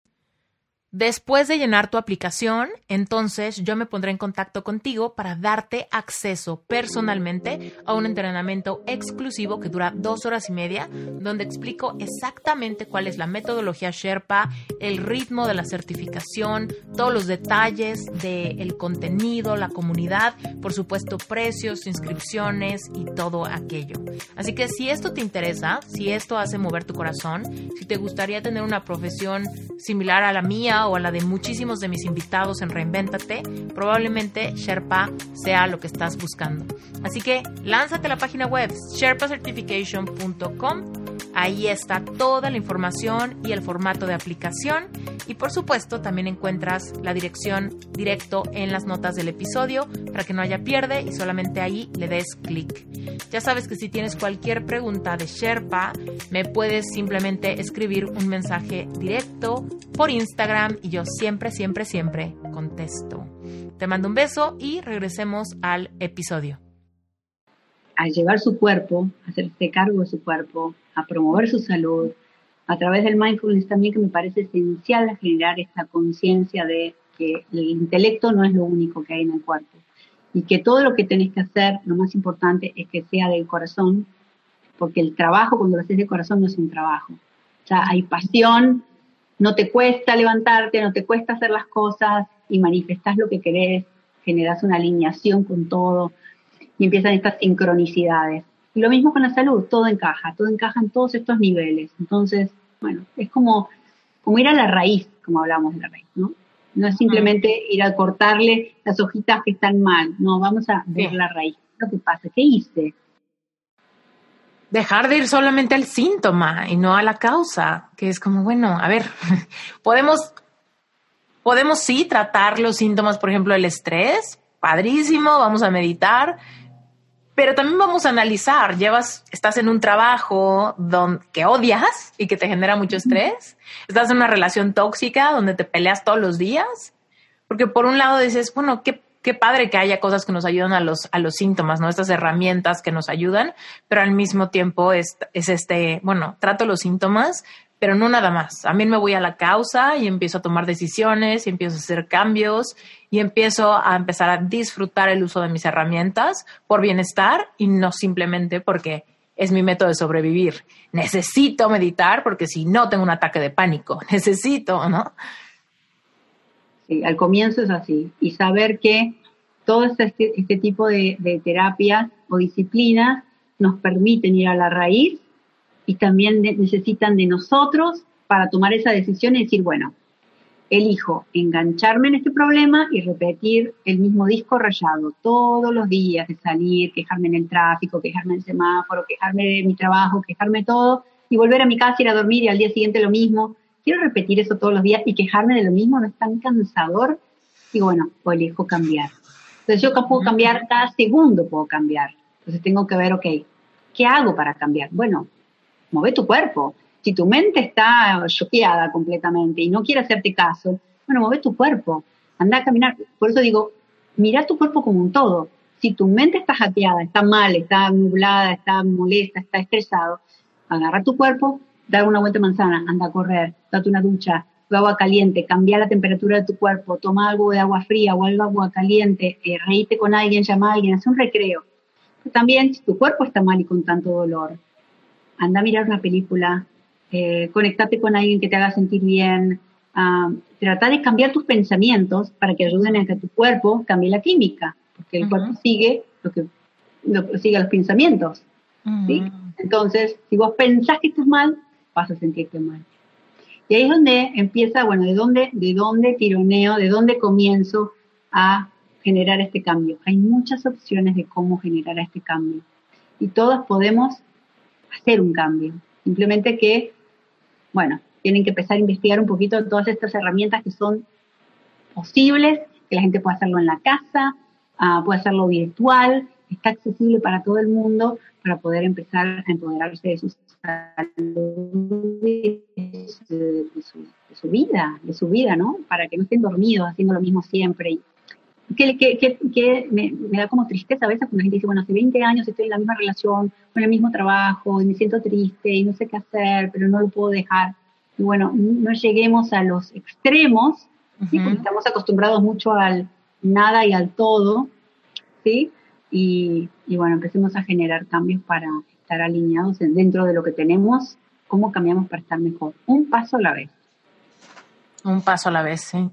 Después de llenar tu aplicación, entonces yo me pondré en contacto contigo para darte acceso personalmente a un entrenamiento exclusivo que dura dos horas y media, donde explico exactamente cuál es la metodología Sherpa, el ritmo de la certificación, todos los detalles del contenido, la comunidad, por supuesto precios, inscripciones y todo aquello. Así que si esto te interesa, si esto hace mover tu corazón, si te gustaría tener una profesión similar a la mía, o a la de muchísimos de mis invitados en Reinvéntate, probablemente Sherpa sea lo que estás buscando. Así que lánzate a la página web sherpacertification.com Ahí está toda la información y el formato de aplicación. Y por supuesto, también encuentras la dirección directo en las notas del episodio para que no haya pierde y solamente ahí le des clic. Ya sabes que si tienes cualquier pregunta de Sherpa, me puedes simplemente escribir un mensaje directo por Instagram y yo siempre, siempre, siempre contesto. Te mando un beso y regresemos al episodio. Al llevar su cuerpo, hacerse cargo de su cuerpo, a promover su salud, a través del mindfulness también que me parece esencial generar esta conciencia de que el intelecto no es lo único que hay en el cuerpo y que todo lo que tenés que hacer, lo más importante es que sea del corazón, porque el trabajo cuando lo haces de corazón no es un trabajo. O sea, hay pasión, no te cuesta levantarte, no te cuesta hacer las cosas y manifestás lo que querés, generas una alineación con todo y empiezan estas sincronicidades. Y lo mismo con la salud, todo encaja, todo encaja en todos estos niveles. Entonces, bueno, es como, como ir a la raíz, como hablamos de la raíz, ¿no? No es simplemente ir a cortarle las hojitas que están mal, no, vamos a ver la raíz. Lo que pasa, ¿qué hice? Dejar de ir solamente al síntoma y no a la causa, que es como, bueno, a ver, [laughs] podemos, podemos sí tratar los síntomas, por ejemplo, el estrés, padrísimo, vamos a meditar, pero también vamos a analizar, llevas, estás en un trabajo donde, que odias y que te genera mucho estrés, estás en una relación tóxica donde te peleas todos los días, porque por un lado dices, bueno, qué, qué padre que haya cosas que nos ayudan a los, a los síntomas, ¿no? Estas herramientas que nos ayudan, pero al mismo tiempo es, es este, bueno, trato los síntomas, pero no nada más. También me voy a la causa y empiezo a tomar decisiones y empiezo a hacer cambios y empiezo a empezar a disfrutar el uso de mis herramientas por bienestar y no simplemente porque es mi método de sobrevivir. Necesito meditar porque si no tengo un ataque de pánico, [laughs] necesito, ¿no? Sí, al comienzo es así. Y saber que todo este, este tipo de, de terapias o disciplinas nos permiten ir a la raíz y también necesitan de nosotros para tomar esa decisión y decir, bueno, elijo engancharme en este problema y repetir el mismo disco rayado todos los días de salir, quejarme en el tráfico, quejarme en el semáforo, quejarme de mi trabajo, quejarme de todo y volver a mi casa, ir a dormir y al día siguiente lo mismo. Quiero repetir eso todos los días y quejarme de lo mismo, no es tan cansador. Y bueno, o elijo cambiar. Entonces yo puedo cambiar cada segundo, puedo cambiar. Entonces tengo que ver, ok, ¿qué hago para cambiar? Bueno, mueve tu cuerpo. Si tu mente está choqueada completamente y no quiere hacerte caso, bueno, mueve tu cuerpo. Anda a caminar. Por eso digo, mira tu cuerpo como un todo. Si tu mente está hackeada, está mal, está nublada, está molesta, está estresado, agarra tu cuerpo, da una vuelta manzana, anda a correr, date una ducha, agua caliente, cambia la temperatura de tu cuerpo, toma algo de agua fría o algo de agua caliente, eh, reíte con alguien, llama a alguien, haz un recreo. también si tu cuerpo está mal y con tanto dolor, anda a mirar una película, eh, conectate con alguien que te haga sentir bien, a tratar de cambiar tus pensamientos para que ayuden a que tu cuerpo cambie la química, porque el cuerpo sigue lo que lo, sigue los pensamientos. ¿sí? Entonces, si vos pensás que estás mal, vas a sentirte mal. Y ahí es donde empieza, bueno, de dónde, de dónde tironeo, de dónde comienzo a generar este cambio. Hay muchas opciones de cómo generar este cambio. Y todos podemos hacer un cambio. Simplemente que, bueno, tienen que empezar a investigar un poquito todas estas herramientas que son posibles, que la gente puede hacerlo en la casa, uh, hacerlo virtual, está accesible para todo el mundo para poder empezar a empoderarse de su salud, de su, vida, de su vida, ¿no? Para que no estén dormidos haciendo lo mismo siempre. Que, que, que, me, da como tristeza a veces cuando la gente dice, bueno, hace 20 años estoy en la misma relación, con el mismo trabajo, y me siento triste y no sé qué hacer, pero no lo puedo dejar. Y bueno, no lleguemos a los extremos, porque estamos acostumbrados mucho al nada y al todo, ¿sí? y, bueno, empecemos a generar cambios para estar alineados dentro de lo que tenemos, cómo cambiamos para estar mejor, un paso a la vez. Un paso a la vez, sí.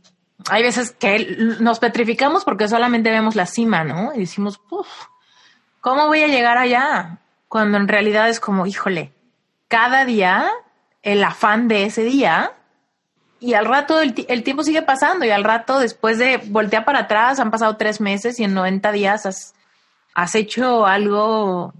Hay veces que nos petrificamos porque solamente vemos la cima, ¿no? Y decimos, Uf, ¿cómo voy a llegar allá? Cuando en realidad es como, híjole, cada día el afán de ese día y al rato el, tiempo sigue pasando y al rato después de voltear para atrás han pasado tres meses y en 90 días has hecho algo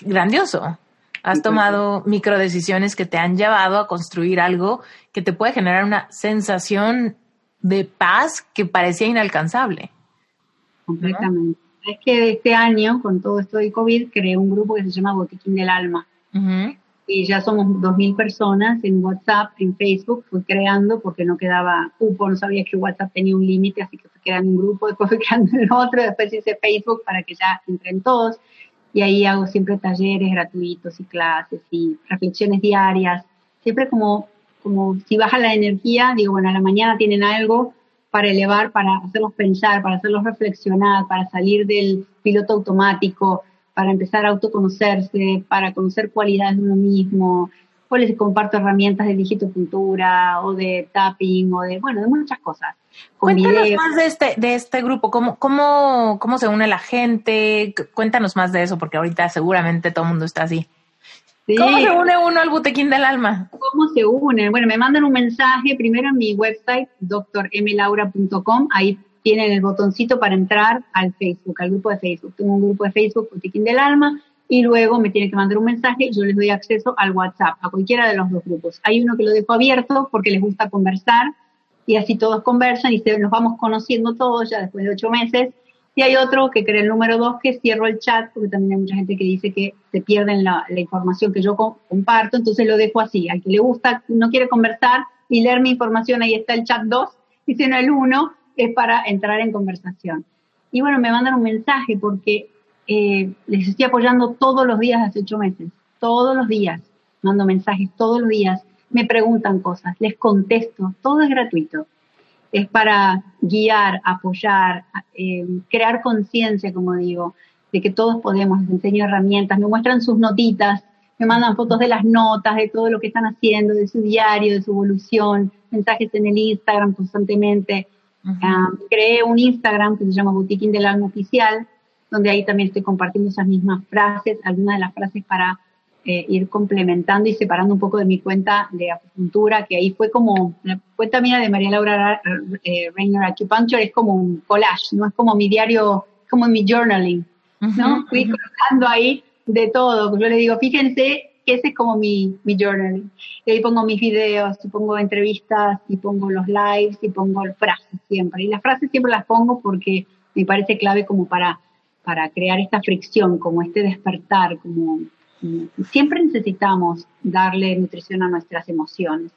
grandioso. Has tomado micro decisiones que te han llevado a construir algo que te puede generar una sensación de paz que parecía inalcanzable. Completamente. Es que este año, con todo esto de COVID, creé un grupo que se llama Botiquín del Alma y ya somos 2.000 personas en WhatsApp, en Facebook, fui creando porque no quedaba cupo, no sabía que WhatsApp tenía un límite, así que fui creando un grupo, [laughs] después fui creando el otro, después hice Facebook para que ya entren todos y ahí hago siempre talleres gratuitos y clases y reflexiones diarias, siempre como, como si baja la energía, digo, bueno, a la mañana tienen algo para elevar, para hacerlos pensar, para hacerlos reflexionar, para salir del piloto automático, para empezar a autoconocerse, para conocer cualidades de uno mismo. O les comparto herramientas de digitopuntura o de tapping o de, bueno, de muchas cosas. Cuéntanos más de este, de este grupo, ¿Cómo, cómo, cómo se une la gente, cuéntanos más de eso, porque ahorita seguramente todo el mundo está así. ¿Cómo se une uno al Botequín del Alma? ¿Cómo se une? Bueno, me mandan un mensaje primero en mi website, drmlaura.com, ahí tienen el botoncito para entrar al Facebook, al grupo de Facebook. Tengo un grupo de Facebook, Botiquín del Alma, y luego me tienen que mandar un mensaje y yo les doy acceso al WhatsApp, a cualquiera de los dos grupos. Hay uno que lo dejo abierto porque les gusta conversar y así todos conversan y se, nos vamos conociendo todos ya después de ocho meses. Y hay otro que crea el número dos que cierro el chat porque también hay mucha gente que dice que se pierden la, información que yo comparto, entonces lo dejo así. Al que le gusta, no quiere conversar y leer mi información, ahí está el chat 2 y si no el 1 es para entrar en conversación. Y bueno, me mandan un mensaje porque eh, les estoy apoyando todos los días hace ocho meses, todos los días, mando mensajes todos los días, me preguntan cosas, les contesto, todo es gratuito. Es para guiar, apoyar, eh, crear conciencia, como digo, de que todos podemos, les enseño herramientas, me muestran sus notitas, me mandan fotos de las notas, de todo lo que están haciendo, de su diario, de su evolución, mensajes en el Instagram constantemente. Ah, creé un Instagram que se llama Boutiquín del Alma Oficial, donde ahí también estoy compartiendo esas mismas frases, algunas de las frases para eh, ir complementando y separando un poco de mi cuenta de acupuntura, que ahí fue como, la cuenta mía de María Laura eh, Reiner Acupuncture es como un collage, no es como mi diario, como mi journaling, ¿no? Fui colocando ahí de todo, yo le digo, fíjense ese es como mi, mi journal. Y ahí pongo mis videos, y pongo entrevistas, y pongo los lives, y pongo frases siempre. Y las frases siempre las pongo porque me parece clave como para, para crear esta fricción, como este despertar, como, siempre necesitamos darle nutrición a nuestras emociones.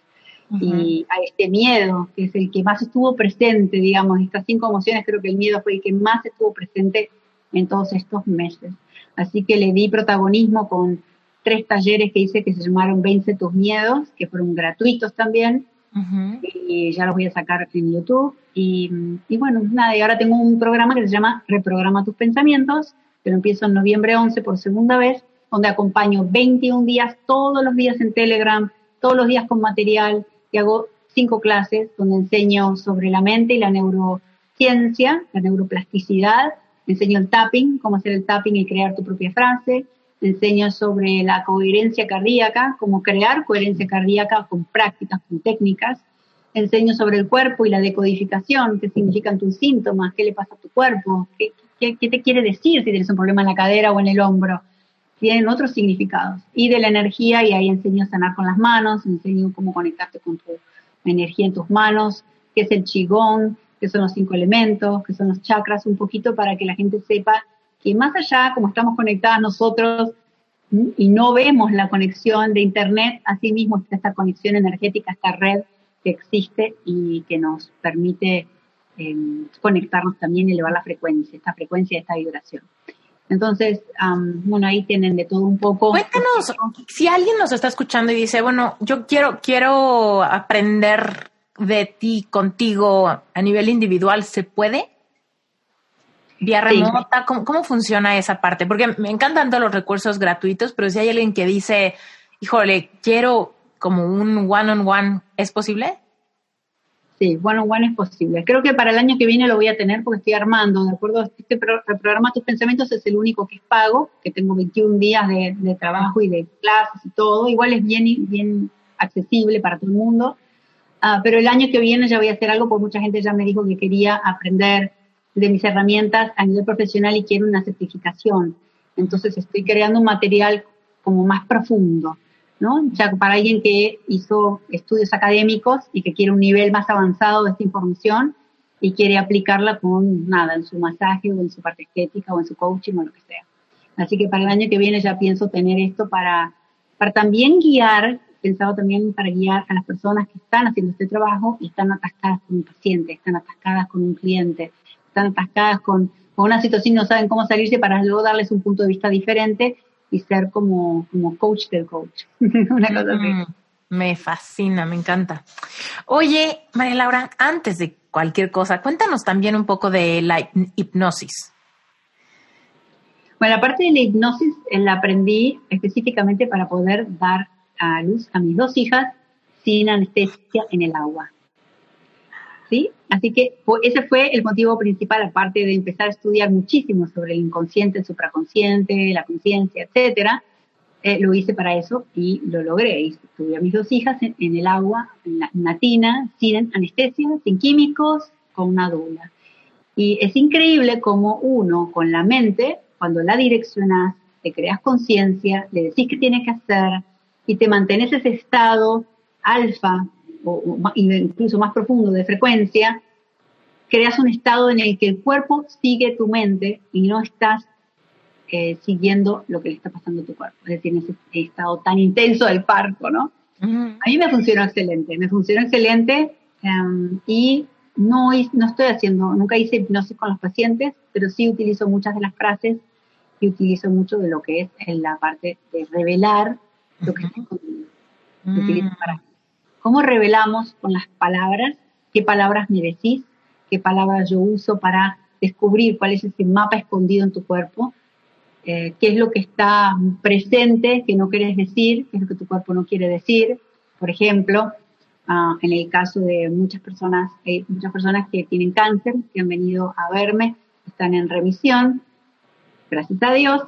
Y a este miedo, que es el que más estuvo presente, digamos, estas cinco emociones, creo que el miedo fue el que más estuvo presente en todos estos meses. Así que le di protagonismo con tres talleres que hice que se llamaron Vence tus miedos, que fueron gratuitos también. Y ya los voy a sacar en YouTube. Y, bueno, nada, y ahora tengo un programa que se llama Reprograma tus pensamientos, que lo empiezo en noviembre 11 por segunda vez, donde acompaño 21 días, todos los días en Telegram, todos los días con material y hago cinco clases donde enseño sobre la mente y la neurociencia, la neuroplasticidad, enseño el tapping, cómo hacer el tapping y crear tu propia frase, enseño sobre la coherencia cardíaca, cómo crear coherencia cardíaca con prácticas, con técnicas, enseño sobre el cuerpo y la decodificación, qué significan tus síntomas, qué le pasa a tu cuerpo, qué, qué, te quiere decir si tienes un problema en la cadera o en el hombro. Tienen otros significados. Y de la energía, y ahí enseño a sanar con las manos, enseño cómo conectarte con tu energía en tus manos, qué es el qigong, qué son los cinco elementos, qué son los chakras, un poquito para que la gente sepa que más allá, como estamos conectadas nosotros y no vemos la conexión de Internet, así mismo está esta conexión energética, esta red que existe y que nos permite em, conectarnos también y elevar la frecuencia, esta frecuencia, esta vibración. Entonces, bueno, ahí tienen de todo un poco. Cuéntanos, si alguien nos está escuchando y dice, bueno, yo quiero, quiero aprender de ti, contigo, a nivel individual, ¿se puede? Vía remota, ¿cómo, funciona esa parte? Porque me encantan todos los recursos gratuitos, pero si hay alguien que dice, híjole, quiero como un one-on-one, -on -one, ¿es posible? Sí, one on one es posible. Creo que para el año que viene lo voy a tener porque estoy armando, ¿de acuerdo? Este programa Tus Pensamientos es el único que es pago, que tengo 21 días de, trabajo y de clases y todo. Igual es bien, bien accesible para todo el mundo. Ah, pero el año que viene ya voy a hacer algo porque mucha gente ya me dijo que quería aprender de mis herramientas a nivel profesional y quiero una certificación. Entonces estoy creando un material como más profundo. ¿No? Ya para alguien que hizo estudios académicos y que quiere un nivel más avanzado de esta información y quiere aplicarla con nada, en su masaje o en su parte estética o en su coaching o lo que sea. Así que para el año que viene ya pienso tener esto para, para también guiar, pensado también para guiar a las personas que están haciendo este trabajo y están atascadas con un paciente, están atascadas con un cliente, están atascadas con, con una situación y no saben cómo salirse para luego darles un punto de vista diferente y ser como, como coach del coach. [laughs] Una cosa así. Mm, me fascina, me encanta. Oye, María Laura, antes de cualquier cosa, cuéntanos también un poco de la hipnosis. Bueno, la parte de la hipnosis eh, la aprendí específicamente para poder dar a luz a mis dos hijas sin anestesia en el agua. ¿Sí? Así que ese fue el motivo principal, aparte de empezar a estudiar muchísimo sobre el inconsciente, el supraconsciente, la conciencia, etcétera. Eh, lo hice para eso y lo logré. Y tuve a mis dos hijas en, el agua, en la, tina, sin anestesia, sin químicos, con una dula. Y es increíble como uno, con la mente, cuando la direccionas, te creas conciencia, le decís qué tiene que hacer y te mantienes ese estado alfa o, incluso más profundo de frecuencia, creas un estado en el que el cuerpo sigue tu mente y no estás eh, siguiendo lo que le está pasando a tu cuerpo. Es decir, en ese estado tan intenso del parco, ¿no? A mí me funcionó excelente, me funcionó excelente em, y no, no estoy haciendo, nunca hice hipnosis con los pacientes, pero sí utilizo muchas de las frases y utilizo mucho de lo que es en la parte de revelar lo que está escondido. Utilizo para ¿Cómo revelamos con las palabras? ¿Qué palabras me decís? ¿Qué palabras yo uso para descubrir cuál es ese mapa escondido en tu cuerpo? Eh, ¿Qué es lo que está presente que no quieres decir? ¿Qué es lo que tu cuerpo no quiere decir? Por ejemplo, ah, en el caso de muchas personas, hay muchas personas que tienen cáncer, que han venido a verme, están en remisión, gracias a Dios,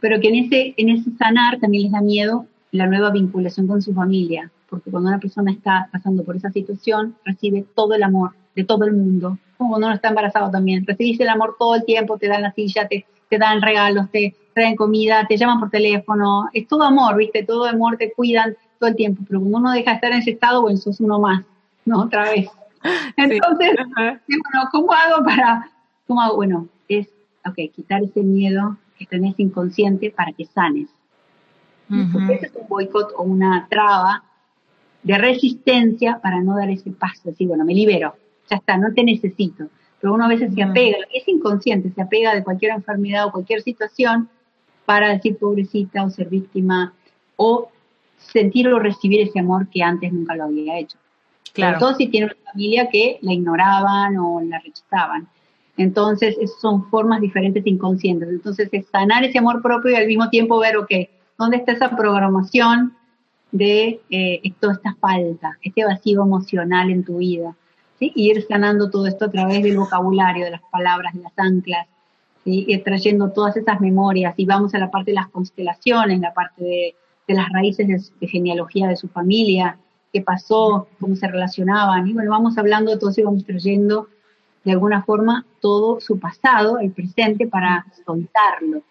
pero que en ese, en ese sanar también les da miedo la nueva vinculación con su familia, porque cuando una persona está pasando por esa situación, recibe todo el amor de todo el mundo, como cuando uno está embarazado también, recibís el amor todo el tiempo, te dan la silla, te, te dan regalos, te traen comida, te llaman por teléfono, es todo amor, ¿viste? Todo amor, te cuidan todo el tiempo, pero cuando uno deja de estar en ese estado, bueno, sos uno más, ¿no? Otra vez. [laughs] Entonces, bueno, ¿cómo hago para, cómo hago? Bueno, es, ok, quitar ese miedo que tenés inconsciente para que sanes. Porque ese es un boicot o una traba de resistencia para no dar ese paso, decir, bueno, me libero, ya está, no te necesito. Pero uno a veces se apega, es inconsciente, se apega de cualquier enfermedad o cualquier situación para decir pobrecita o ser víctima o sentir o recibir ese amor que antes nunca lo había hecho. Claro. Sobre todo si tiene una familia que la ignoraban o la rechazaban. Entonces, son formas diferentes inconscientes. Entonces, es sanar ese amor propio y al mismo tiempo ver, ok, ¿dónde está esa programación de eh, toda esta falta, este vacío emocional en tu vida. Y ir sanando todo esto a través del vocabulario, de las palabras, de las anclas, ¿sí? ir trayendo todas esas memorias. Y vamos a la parte de las constelaciones, la parte de, las raíces de, genealogía de su familia, qué pasó, cómo se relacionaban. Y bueno, vamos hablando de todo eso y vamos trayendo de alguna forma todo su pasado, el presente, para soltarlo.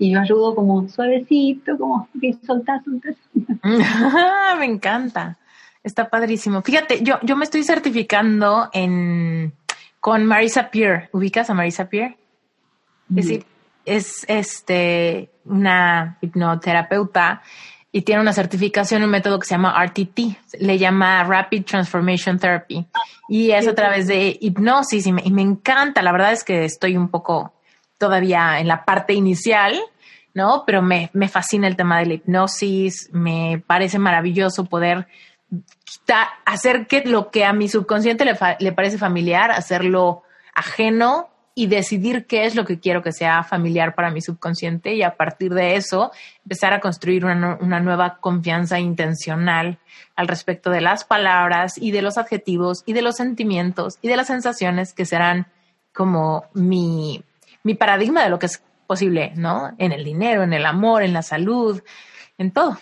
Y yo ayudo como suavecito, como que soltás, soltás. [laughs] me encanta. Está padrísimo. Fíjate, yo, yo me estoy certificando en con Marisa Peer. ¿Ubicas a Marisa Peer? Es decir, es este una hipnoterapeuta y tiene una certificación, un método que se llama RTT, le llama Rapid Transformation Therapy, y es a través de hipnosis y me, y me, encanta, la verdad es que estoy un poco todavía en la parte inicial, ¿no? Pero me, me fascina el tema de la hipnosis, me parece maravilloso poder quitar, hacer que lo que a mi subconsciente le, le parece familiar, hacerlo ajeno y decidir qué es lo que quiero que sea familiar para mi subconsciente y a partir de eso empezar a construir una, una, nueva confianza intencional al respecto de las palabras y de los adjetivos y de los sentimientos y de las sensaciones que serán como mi, mi paradigma de lo que es posible, ¿no? En el dinero, en el amor, en la salud, en todo.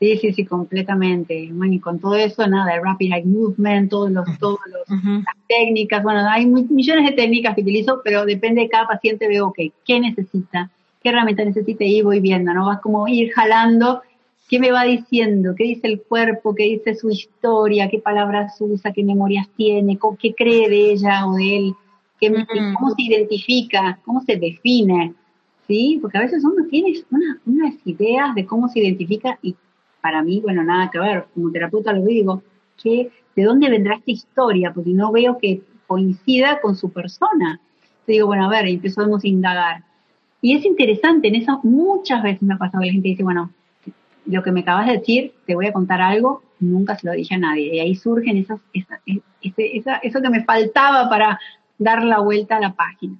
Sí, sí, sí, completamente. Bueno, y con todo eso, nada, el Rapid Eye Movement, todos los, todos los, las técnicas, bueno, hay millones de técnicas que utilizo, pero depende de cada paciente, veo, ok, ¿qué necesita? ¿Qué herramienta necesita? Y voy viendo, ¿no? Vas como ir jalando, ¿qué me va diciendo? ¿Qué dice el cuerpo? ¿Qué dice su historia? ¿Qué palabras usa? ¿Qué memorias tiene? ¿Qué cree de ella o de él? ¿Qué, ¿Cómo se identifica? ¿Cómo se define? ¿Sí? Porque a veces uno tiene unas ideas de cómo se identifica y para mí, bueno, nada que ver, como terapeuta lo digo, que de dónde vendrá esta historia, porque no veo que coincida con su persona. Entonces digo, bueno, a ver, empezamos a indagar. Y es interesante, en eso muchas veces me ha pasado que la gente dice, bueno, lo que me acabas de decir, te voy a contar algo, nunca se lo dije a nadie. Y ahí surgen esas, eso que me faltaba para dar la vuelta a la página.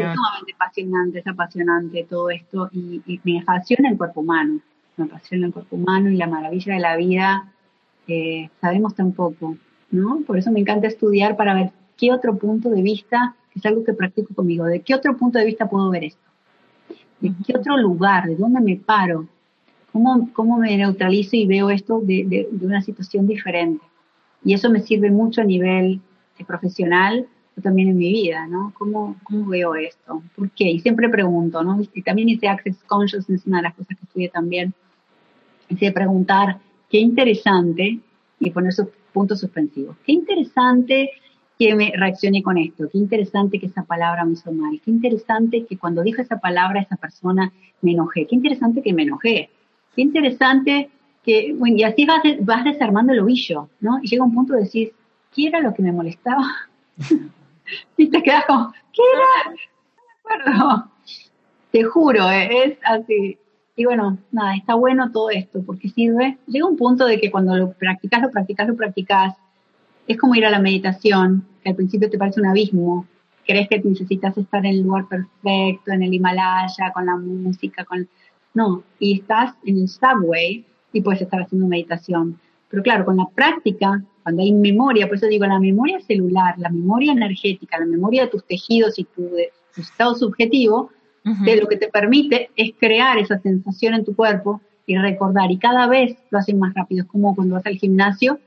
Es sumamente apasionante, es apasionante todo esto y, y me fascina el cuerpo humano me apasiona el cuerpo humano y la maravilla de la vida, eh, sabemos tan poco, ¿no? Por eso me encanta estudiar para ver qué otro punto de vista, que es algo que practico conmigo, de qué otro punto de vista puedo ver esto, de qué otro lugar, de dónde me paro, cómo, cómo me neutralizo y veo esto de, de, de una situación diferente. Y eso me sirve mucho a nivel eh, profesional, también en mi vida, ¿no? ¿Cómo, ¿Cómo veo esto? ¿Por qué? Y siempre pregunto, ¿no? Y también hice Access Consciousness, una de las cosas que estudié también, de preguntar, qué interesante, y poner sus puntos suspensivos. Qué interesante que me reaccione con esto, qué interesante que esa palabra me hizo mal, qué interesante que cuando dijo esa palabra esa persona me enojé, qué interesante que me enojé, qué interesante que, y así vas, vas desarmando el ovillo, ¿no? Y llega un punto de decir, ¿qué era lo que me molestaba? [laughs] [laughs] y te quedas como, ¿qué era? No me acuerdo. Te juro, eh, es así. Y bueno, nada, está bueno todo esto porque sirve. Llega un punto de que cuando lo practicas, lo practicas, lo practicas, es como ir a la meditación, que al principio te parece un abismo. Crees que necesitas estar en el lugar perfecto, en el Himalaya, con la música, con... No, y estás en el subway y puedes estar haciendo meditación. Pero claro, con la práctica, cuando hay memoria, por eso digo, la memoria celular, la memoria energética, la memoria de tus tejidos y tu, tu estado subjetivo, que lo que te permite es crear esa sensación en tu cuerpo y recordar. Y cada vez lo hacen más rápido. Es como cuando vas al gimnasio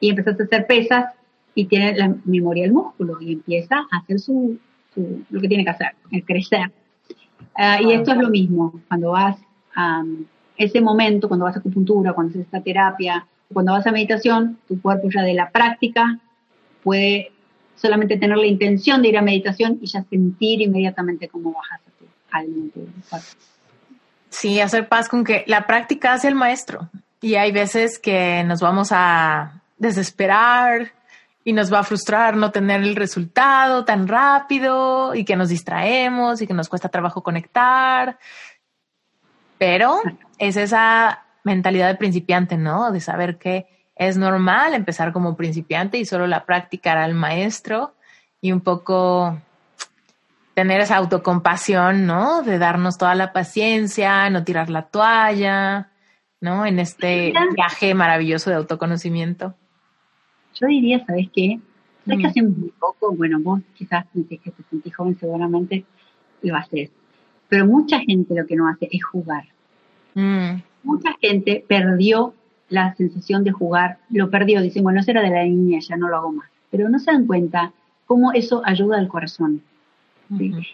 y empiezas a hacer pesas y tienes la memoria del músculo y empieza a hacer su, lo que tiene que hacer, el crecer. Ah, y esto es lo mismo, cuando vas a ese momento, cuando vas a acupuntura, cuando haces esta terapia, cuando vas a meditación, tu cuerpo ya de la práctica puede solamente tener la intención de ir a meditación y ya sentir inmediatamente cómo bajas Sí, hacer paz con que la práctica hace el maestro. Y hay veces que nos vamos a desesperar y nos va a frustrar no tener el resultado tan rápido y que nos distraemos y que nos cuesta trabajo conectar. Pero es esa mentalidad de principiante, ¿no? De saber que es normal empezar como principiante y solo la práctica hará el maestro y un poco tener esa autocompasión, ¿no? De darnos toda la paciencia, no tirar la toalla, ¿no? En este viaje maravilloso de autoconocimiento. Yo diría, ¿sabes qué? ¿Sabes que hace muy poco? Bueno, vos quizás sentís que te sentís joven, seguramente lo haces. Pero mucha gente lo que no hace es jugar. Mm. Mucha gente perdió la sensación de jugar, lo perdió, dicen, bueno, eso era de la niña, ya no lo hago más. Pero no se dan cuenta cómo eso ayuda al corazón.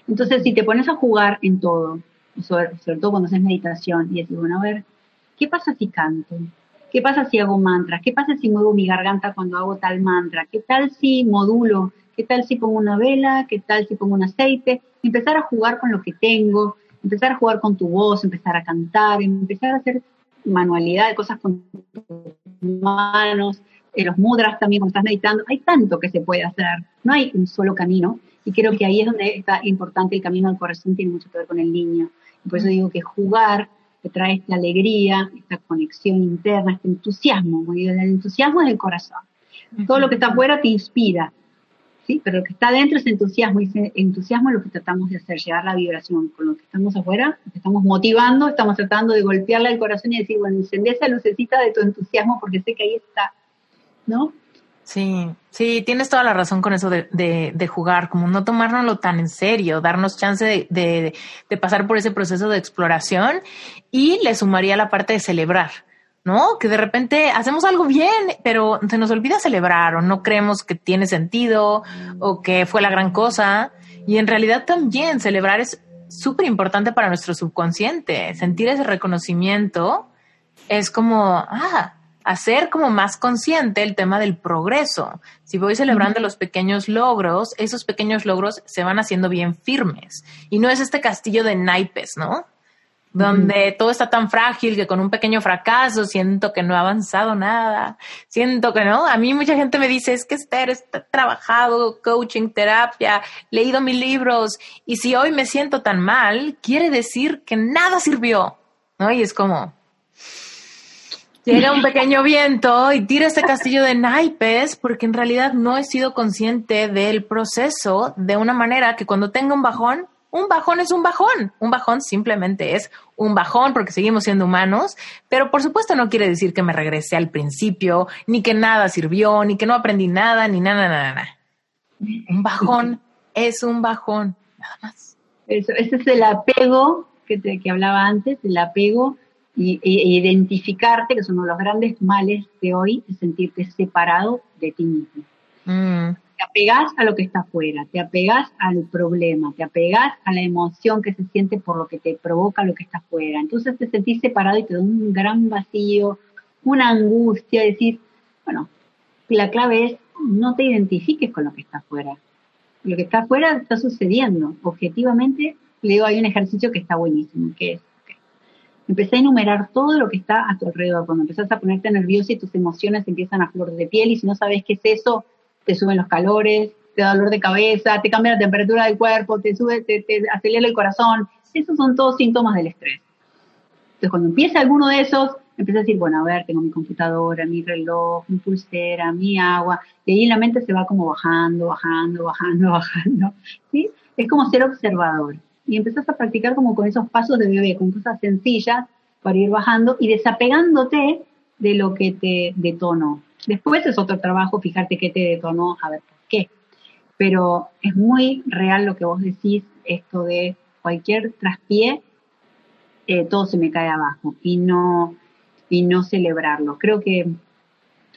Entonces, si te pones a jugar en todo, sobre, sobre, todo cuando haces meditación, y decís, bueno, a ver, ¿qué pasa si canto? ¿Qué pasa si hago mantras? ¿Qué pasa si muevo mi garganta cuando hago tal mantra? ¿Qué tal si modulo? ¿Qué tal si pongo una vela? ¿Qué tal si pongo un aceite? Empezar a jugar con lo que tengo, empezar a jugar con tu voz, empezar a cantar, empezar a hacer manualidades, cosas con tus manos, eh, los mudras también cuando estás meditando. Hay tanto que se puede hacer, no hay un solo camino. Y creo que ahí es donde está importante el camino del corazón, tiene mucho que ver con el niño. Y por eso digo que jugar te trae esta alegría, esta conexión interna, este entusiasmo. El entusiasmo es el corazón. Todo lo que está afuera te inspira, ¿sí? Pero lo que está adentro es entusiasmo, y ese entusiasmo es lo que tratamos de hacer, llegar la vibración. Con lo que estamos afuera, estamos motivando, estamos tratando de golpearle al corazón y decir, bueno, encendé esa lucecita de tu entusiasmo porque sé que ahí está, ¿no? Sí, sí, tienes toda la razón con eso de, de, jugar, como no tomárnoslo tan en serio, darnos chance de, de, de, pasar por ese proceso de exploración y le sumaría la parte de celebrar, ¿no? Que de repente hacemos algo bien, pero se nos olvida celebrar o no creemos que tiene sentido o que fue la gran cosa. Y en realidad también celebrar es súper importante para nuestro subconsciente. Sentir ese reconocimiento es como, ah, hacer como más consciente el tema del progreso. Si voy celebrando los pequeños logros, esos pequeños logros se van haciendo bien firmes. Y no es este castillo de naipes, ¿no? Donde todo está tan frágil que con un pequeño fracaso siento que no ha avanzado nada. Siento que no. A mí mucha gente me dice, es que Esther, he trabajado coaching, terapia, leído mis libros. Y si hoy me siento tan mal, quiere decir que nada sirvió. ¿No? Y es como, llega un pequeño viento y tira este castillo de naipes porque en realidad no he sido consciente del proceso de una manera que cuando tenga un bajón, un bajón es un bajón. Un bajón simplemente es un bajón porque seguimos siendo humanos, pero por supuesto no quiere decir que me regrese al principio, ni que nada sirvió, ni que no aprendí nada, ni nada, nada, nada. Un bajón [laughs] es un bajón, nada más. Eso, ese es el apego que, te, que hablaba antes, el apego y, identificarte, que es uno de los grandes males de hoy, es sentirte separado de ti mismo. Mm. Te apegas a lo que está afuera, te apegas al problema, te apegas a la emoción que se siente por lo que te provoca lo que está afuera. Entonces te sentís separado y te da un gran vacío, una angustia, decir, bueno, la clave es no te identifiques con lo que está afuera. Lo que está afuera está sucediendo. Objetivamente, le digo, hay un ejercicio que está buenísimo, que es empecé a enumerar todo lo que está a tu alrededor. Cuando empezás a ponerte nervioso y tus emociones empiezan a flor de piel y si no sabes qué es eso, te suben los calores, te da dolor de cabeza, te cambia la temperatura del cuerpo, te sube, te, acelera el corazón. Esos son todos síntomas del estrés. Entonces, cuando empieza alguno de esos, empieza a decir, bueno, a ver, tengo mi computadora, mi reloj, mi pulsera, mi agua, y ahí la mente se va como bajando, bajando, bajando, [laughs] bajando, ¿sí? Es como ser observador y empezás a practicar como con esos pasos de bebé, con cosas sencillas para ir bajando y desapegándote de lo que te detonó. Después es otro trabajo, fijarte qué te detonó, a ver por qué. Pero es muy real lo que vos decís, esto de cualquier traspié, eh, todo se me cae abajo y no, y no celebrarlo. Creo que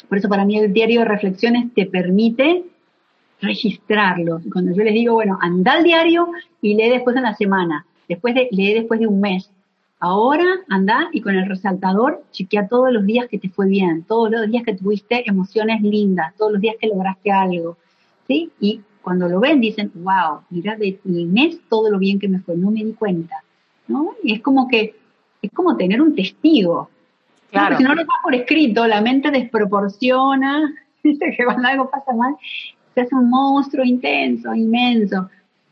por eso para mí el diario de reflexiones te permite registrarlo. Cuando yo les digo, bueno, anda al diario y lee después en la semana, después de, lee después de un mes. Ahora anda y con el resaltador chequea todos los días que te fue bien, todos los días que tuviste emociones lindas, todos los días que lograste algo, ¿sí? Y cuando lo ven dicen, wow, mira de mi mes todo lo bien que me fue, no me di cuenta, ¿no? Y es como que, es como tener un testigo. Claro. si no lo vas por escrito, la mente desproporciona, [laughs] dice que cuando algo pasa mal, se hace un monstruo intenso, inmenso,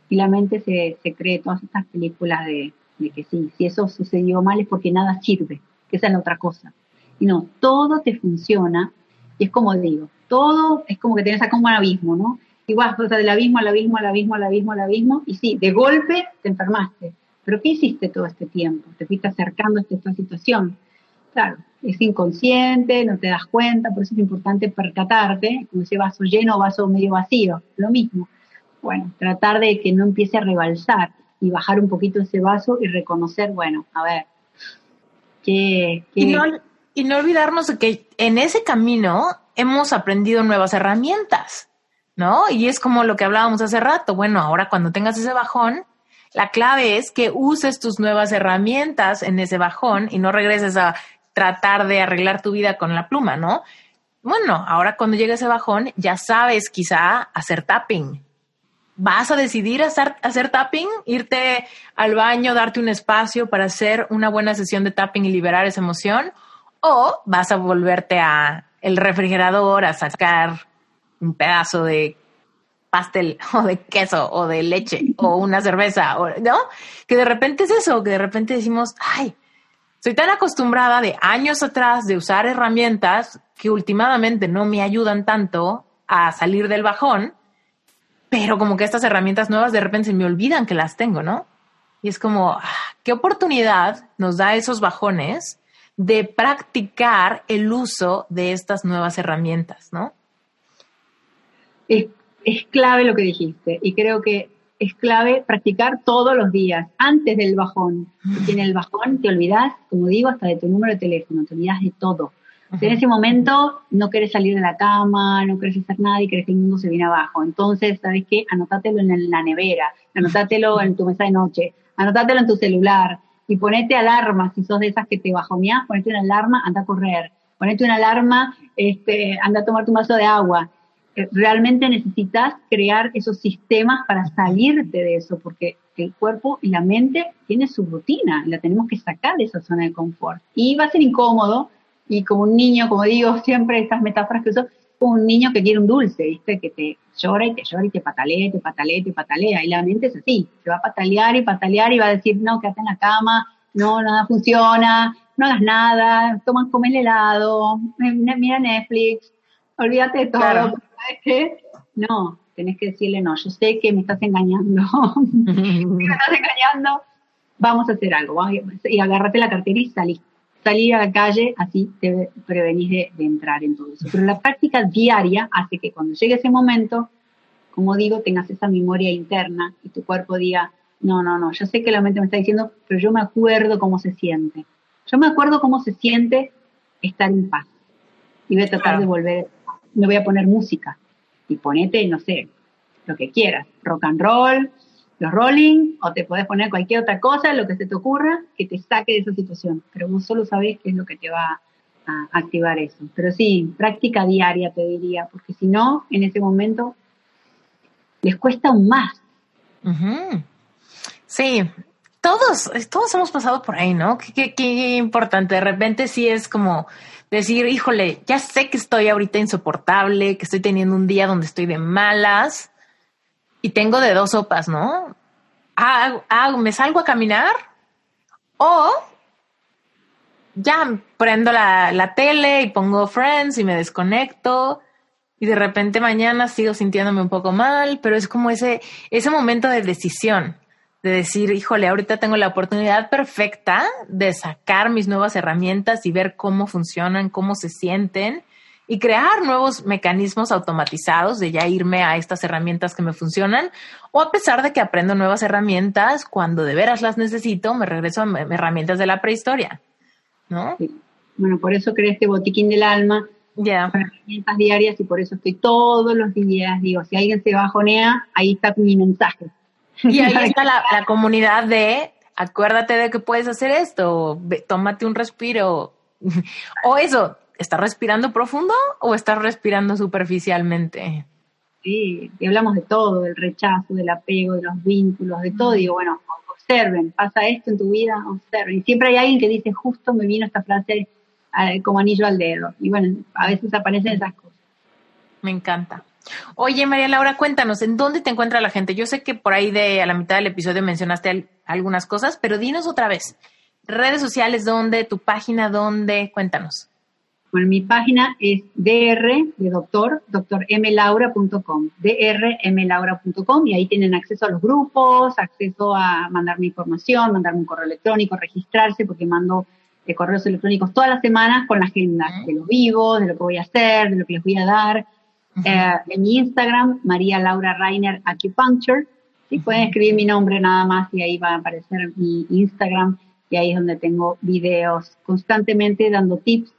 y la mente se, se cree todas estas películas de, que sí, si eso sucedió mal es porque nada sirve, que esa es la otra cosa. Y no, todo te funciona, y es como digo, todo es como que tenés acá un abismo, ¿no? Igual, o sea, del abismo al abismo, al abismo, al abismo, al abismo, y sí, de golpe te enfermaste. Pero ¿qué hiciste todo este tiempo? Te fuiste acercando a esta situación. Claro, es inconsciente, no te das cuenta, por eso es importante percatarte, como ese vaso lleno o vaso medio vacío, lo mismo. Bueno, tratar de que no empiece a rebalsar y bajar un poquito ese vaso y reconocer, bueno, a ver, que... Y, no, y no olvidarnos que en ese camino hemos aprendido nuevas herramientas, ¿no? Y es como lo que hablábamos hace rato, bueno, ahora cuando tengas ese bajón, la clave es que uses tus nuevas herramientas en ese bajón y no regreses a tratar de arreglar tu vida con la pluma, ¿no? Bueno, ahora cuando llegue ese bajón, ya sabes quizá hacer tapping. ¿Vas a decidir hacer, hacer tapping? ¿Irte al baño, darte un espacio para hacer una buena sesión de tapping y liberar esa emoción? ¿O vas a volverte a el refrigerador a sacar un pedazo de pastel [laughs] o de queso o de leche o una cerveza, ¿no? Que de repente es eso, que de repente decimos, ay, soy tan acostumbrada de años atrás de usar herramientas que últimamente no me ayudan tanto a salir del bajón, pero como que estas herramientas nuevas de repente se me olvidan que las tengo, ¿no? Y es como, ah, ¿qué oportunidad nos da esos bajones de practicar el uso de estas nuevas herramientas, ¿no? Es, es clave lo que dijiste y creo que es clave practicar todos los días, antes del bajón. Porque en el bajón te olvidas, como digo, hasta de tu número de teléfono, te olvidas de todo. En ese momento no quieres salir de la cama, no quieres hacer nada y crees que el mundo se viene abajo. Entonces, ¿sabes qué? Anótatelo en la nevera, anótatelo en tu mesa de noche, anótatelo en tu celular y ponete alarma, si sos de esas que te bajoneás, ponete una alarma, anda a correr, ponete una alarma, este, anda a tomar tu vaso de agua eh, realmente necesitas crear esos sistemas para salirte de eso, porque el cuerpo y la mente tienen su rutina, la tenemos que sacar de esa zona de confort. Y va a ser incómodo, y como un niño, como digo siempre, estas metáforas que uso, como un niño que quiere un dulce, ¿viste? Que te llora y te llora y te patalea, te patalea, te patalea. Y la mente es así, se va a patalear y patalear y va a decir, no, quédate en la cama, no, nada funciona, no hagas nada, toma, come el helado, mira Netflix, olvídate de todo. ¿sabes qué? No, tenés que decirle no, yo sé que me estás engañando, [laughs] me estás engañando, vamos a hacer algo, y agárrate la cartera y salí. Salir a la calle, así te prevenís de, entrar en todo eso. Pero la práctica diaria hace que cuando llegue ese momento, como digo, tengas esa memoria interna y tu cuerpo diga, no, no, no, yo sé que la mente me está diciendo, pero yo me acuerdo cómo se siente. Yo me acuerdo cómo se siente estar en paz. Y voy a tratar de volver me voy a poner música. Y ponete, no sé, lo que quieras, rock and roll, los rolling, o te podés poner cualquier otra cosa, lo que se te ocurra, que te saque de esa situación. Pero vos solo sabés qué es lo que te va a activar eso. Pero sí, práctica diaria te diría, porque si no, en ese momento les cuesta aún más. Sí, todos, todos hemos pasado por ahí, ¿no? Qué, qué importante. De repente sí es como decir, híjole, ya sé que estoy ahorita insoportable, que estoy teniendo un día donde estoy de malas y tengo de dos sopas, ¿no? ¿Me salgo a caminar? O ya prendo la, la tele y pongo Friends y me desconecto y de repente mañana sigo sintiéndome un poco mal, pero es como ese, ese momento de decisión de decir, híjole, ahorita tengo la oportunidad perfecta de sacar mis nuevas herramientas y ver cómo funcionan, cómo se sienten y crear nuevos mecanismos automatizados de ya irme a estas herramientas que me funcionan. O a pesar de que aprendo nuevas herramientas, cuando de veras las necesito, me regreso a herramientas de la prehistoria, ¿no? Bueno, por eso creé este botiquín del alma, ya. herramientas diarias y por eso estoy todos los días, digo, si alguien se bajonea, ahí está mi mensaje. Y ahí [laughs] está la, comunidad de acuérdate de que puedes hacer esto, tómate un respiro. [laughs] o eso, ¿estás respirando profundo o estás respirando superficialmente? Sí, y hablamos de todo, del rechazo, del apego, de los vínculos, de todo. Digo, bueno, observen, pasa esto en tu vida, observen. Y siempre hay alguien que dice, justo me vino esta frase eh, como anillo al dedo. Y bueno, a veces aparecen esas cosas. Me encanta. Oye, María Laura, cuéntanos, ¿en dónde te encuentra la gente? Yo sé que por ahí de a la mitad del episodio mencionaste algunas cosas, pero dinos otra vez. Redes sociales, ¿dónde? ¿Tu página, dónde? Cuéntanos. Bueno, mi página es dr de doctor, drmlaura.com, drmlaura.com y ahí tienen acceso a los grupos, acceso a mandarme información, mandarme un correo electrónico, registrarse porque mando de correos electrónicos todas las semanas con la agenda de los vivos, de lo que voy a hacer, de lo que les voy a dar. Eh, en mi Instagram, María Laura Rainer Acupuncture, ¿sí? pueden escribir mi nombre nada más y ahí va a aparecer mi Instagram y ahí es donde tengo videos constantemente dando tips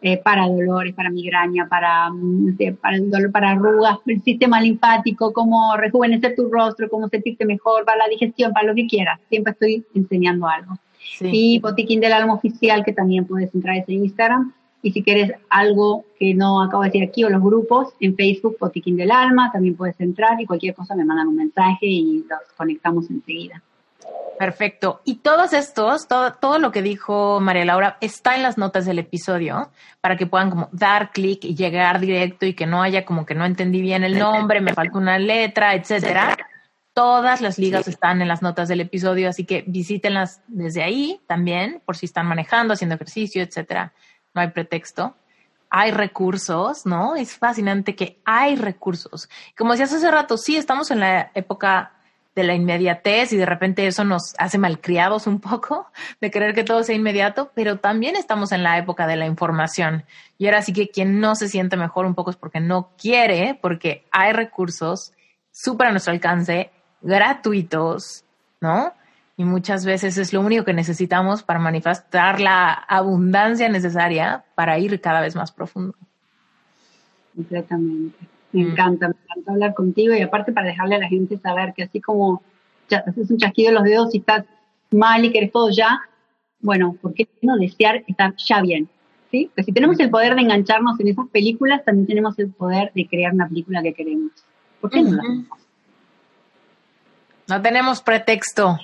eh, para dolores, para migraña, para, mm, para el dolor, para arrugas, [laughs] el sistema linfático, cómo rejuvenecer tu rostro, cómo sentirte mejor, para la digestión, para lo que quieras. Siempre estoy enseñando algo. Y Botiquín del Alma Oficial, que también puedes entrar a ese Instagram. Y si quieres algo que no acabo de decir aquí o los grupos, en Facebook, Botiquín del Alma, también puedes entrar y cualquier cosa me mandan un mensaje y los conectamos enseguida. Perfecto. Y todos estos, todo, todo lo que dijo María Laura está en las notas del episodio para que puedan como dar clic y llegar directo y que no haya como que no entendí bien el nombre, me falta una letra, etcétera. Todas las ligas están en las notas del episodio, así que visítenlas desde ahí también, por si están manejando, haciendo ejercicio, etcétera. No hay pretexto. Hay recursos, ¿no? Es fascinante que hay recursos. Como decías hace rato, sí, estamos en la época de la inmediatez y de repente eso nos hace malcriados un poco [laughs] de querer que todo sea inmediato, pero también estamos en la época de la información. Y ahora sí que quien no se siente mejor un poco es porque no quiere, porque hay recursos súper a nuestro alcance, gratuitos, ¿no? Y muchas veces es lo único que necesitamos para manifestar la abundancia necesaria para ir cada vez más profundo. Completamente. Me mm. encanta, me encanta hablar contigo y aparte para dejarle a la gente saber que así como ya haces un chasquido de los dedos y estás mal y quieres todo ya, bueno, ¿por qué no desear estar ya bien? ¿Sí? Pues si tenemos el poder de engancharnos en esas películas, también tenemos el poder de crear una película que queremos. ¿Por qué no No tenemos pretexto.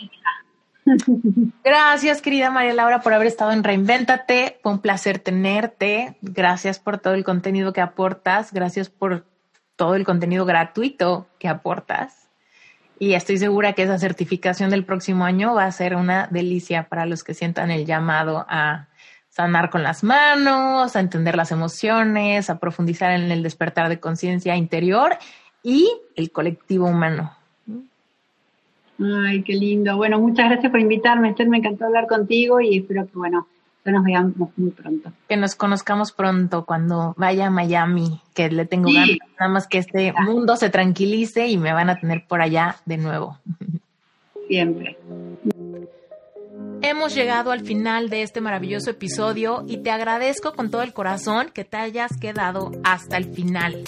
[laughs] Gracias, querida María Laura, por haber estado en Reinvéntate. Fue un placer tenerte. Gracias por todo el contenido que aportas. Gracias por todo el contenido gratuito que aportas. Y estoy segura que esa certificación del próximo año va a ser una delicia para los que sientan el llamado a sanar con las manos, a entender las emociones, a profundizar en el despertar de conciencia interior y el colectivo humano. Ay, qué lindo. Bueno, muchas gracias por invitarme, Esther. Me encantó hablar contigo y espero que, bueno, que nos veamos muy pronto. Que nos conozcamos pronto cuando vaya a Miami, que le tengo ganas, nada más que este mundo se tranquilice y me van a tener por allá de nuevo. Siempre. Hemos llegado al final de este maravilloso episodio y te agradezco con todo el corazón que te hayas quedado hasta el final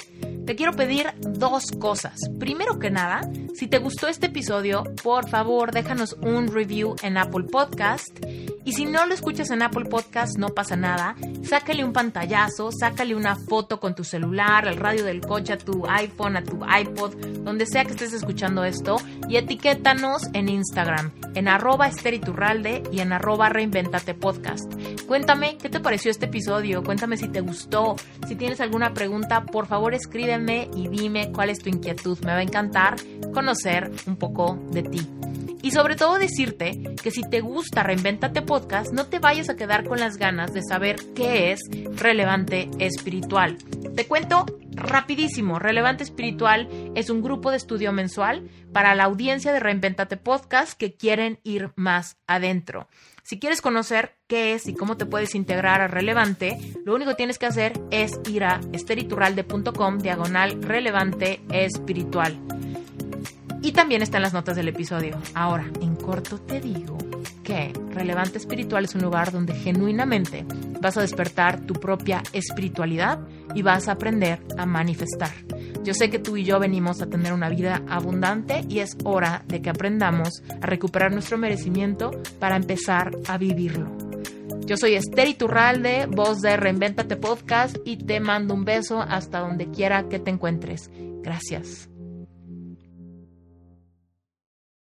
te quiero pedir dos cosas. Primero que nada, si te gustó este episodio, por favor déjanos un review en Apple Podcast. Y si no lo escuchas en Apple Podcast, no pasa nada. Sácale un pantallazo, sácale una foto con tu celular, al radio del coche, a tu iPhone, a tu iPod, donde sea que estés escuchando esto. Y etiquétanos en Instagram, en arroba y en arroba reinventate podcast. Cuéntame qué te pareció este episodio, cuéntame si te gustó, si tienes alguna pregunta, por favor escribe y dime cuál es tu inquietud. Me va a encantar conocer un poco de ti. Y sobre todo decirte que si te gusta Reinventate Podcast, no te vayas a quedar con las ganas de saber qué es relevante espiritual. Te cuento rapidísimo, Relevante Espiritual es un grupo de estudio mensual para la audiencia de Reinventate Podcast que quieren ir más adentro. Si quieres conocer qué es y cómo te puedes integrar a Relevante, lo único que tienes que hacer es ir a esteriturralde.com diagonal relevante espiritual. Y también está en las notas del episodio. Ahora, en corto te digo que Relevante Espiritual es un lugar donde genuinamente vas a despertar tu propia espiritualidad y vas a aprender a manifestar. Yo sé que tú y yo venimos a tener una vida abundante y es hora de que aprendamos a recuperar nuestro merecimiento para empezar a vivirlo. Yo soy Esther Iturralde, voz de Reinventate Podcast y te mando un beso hasta donde quiera que te encuentres. Gracias.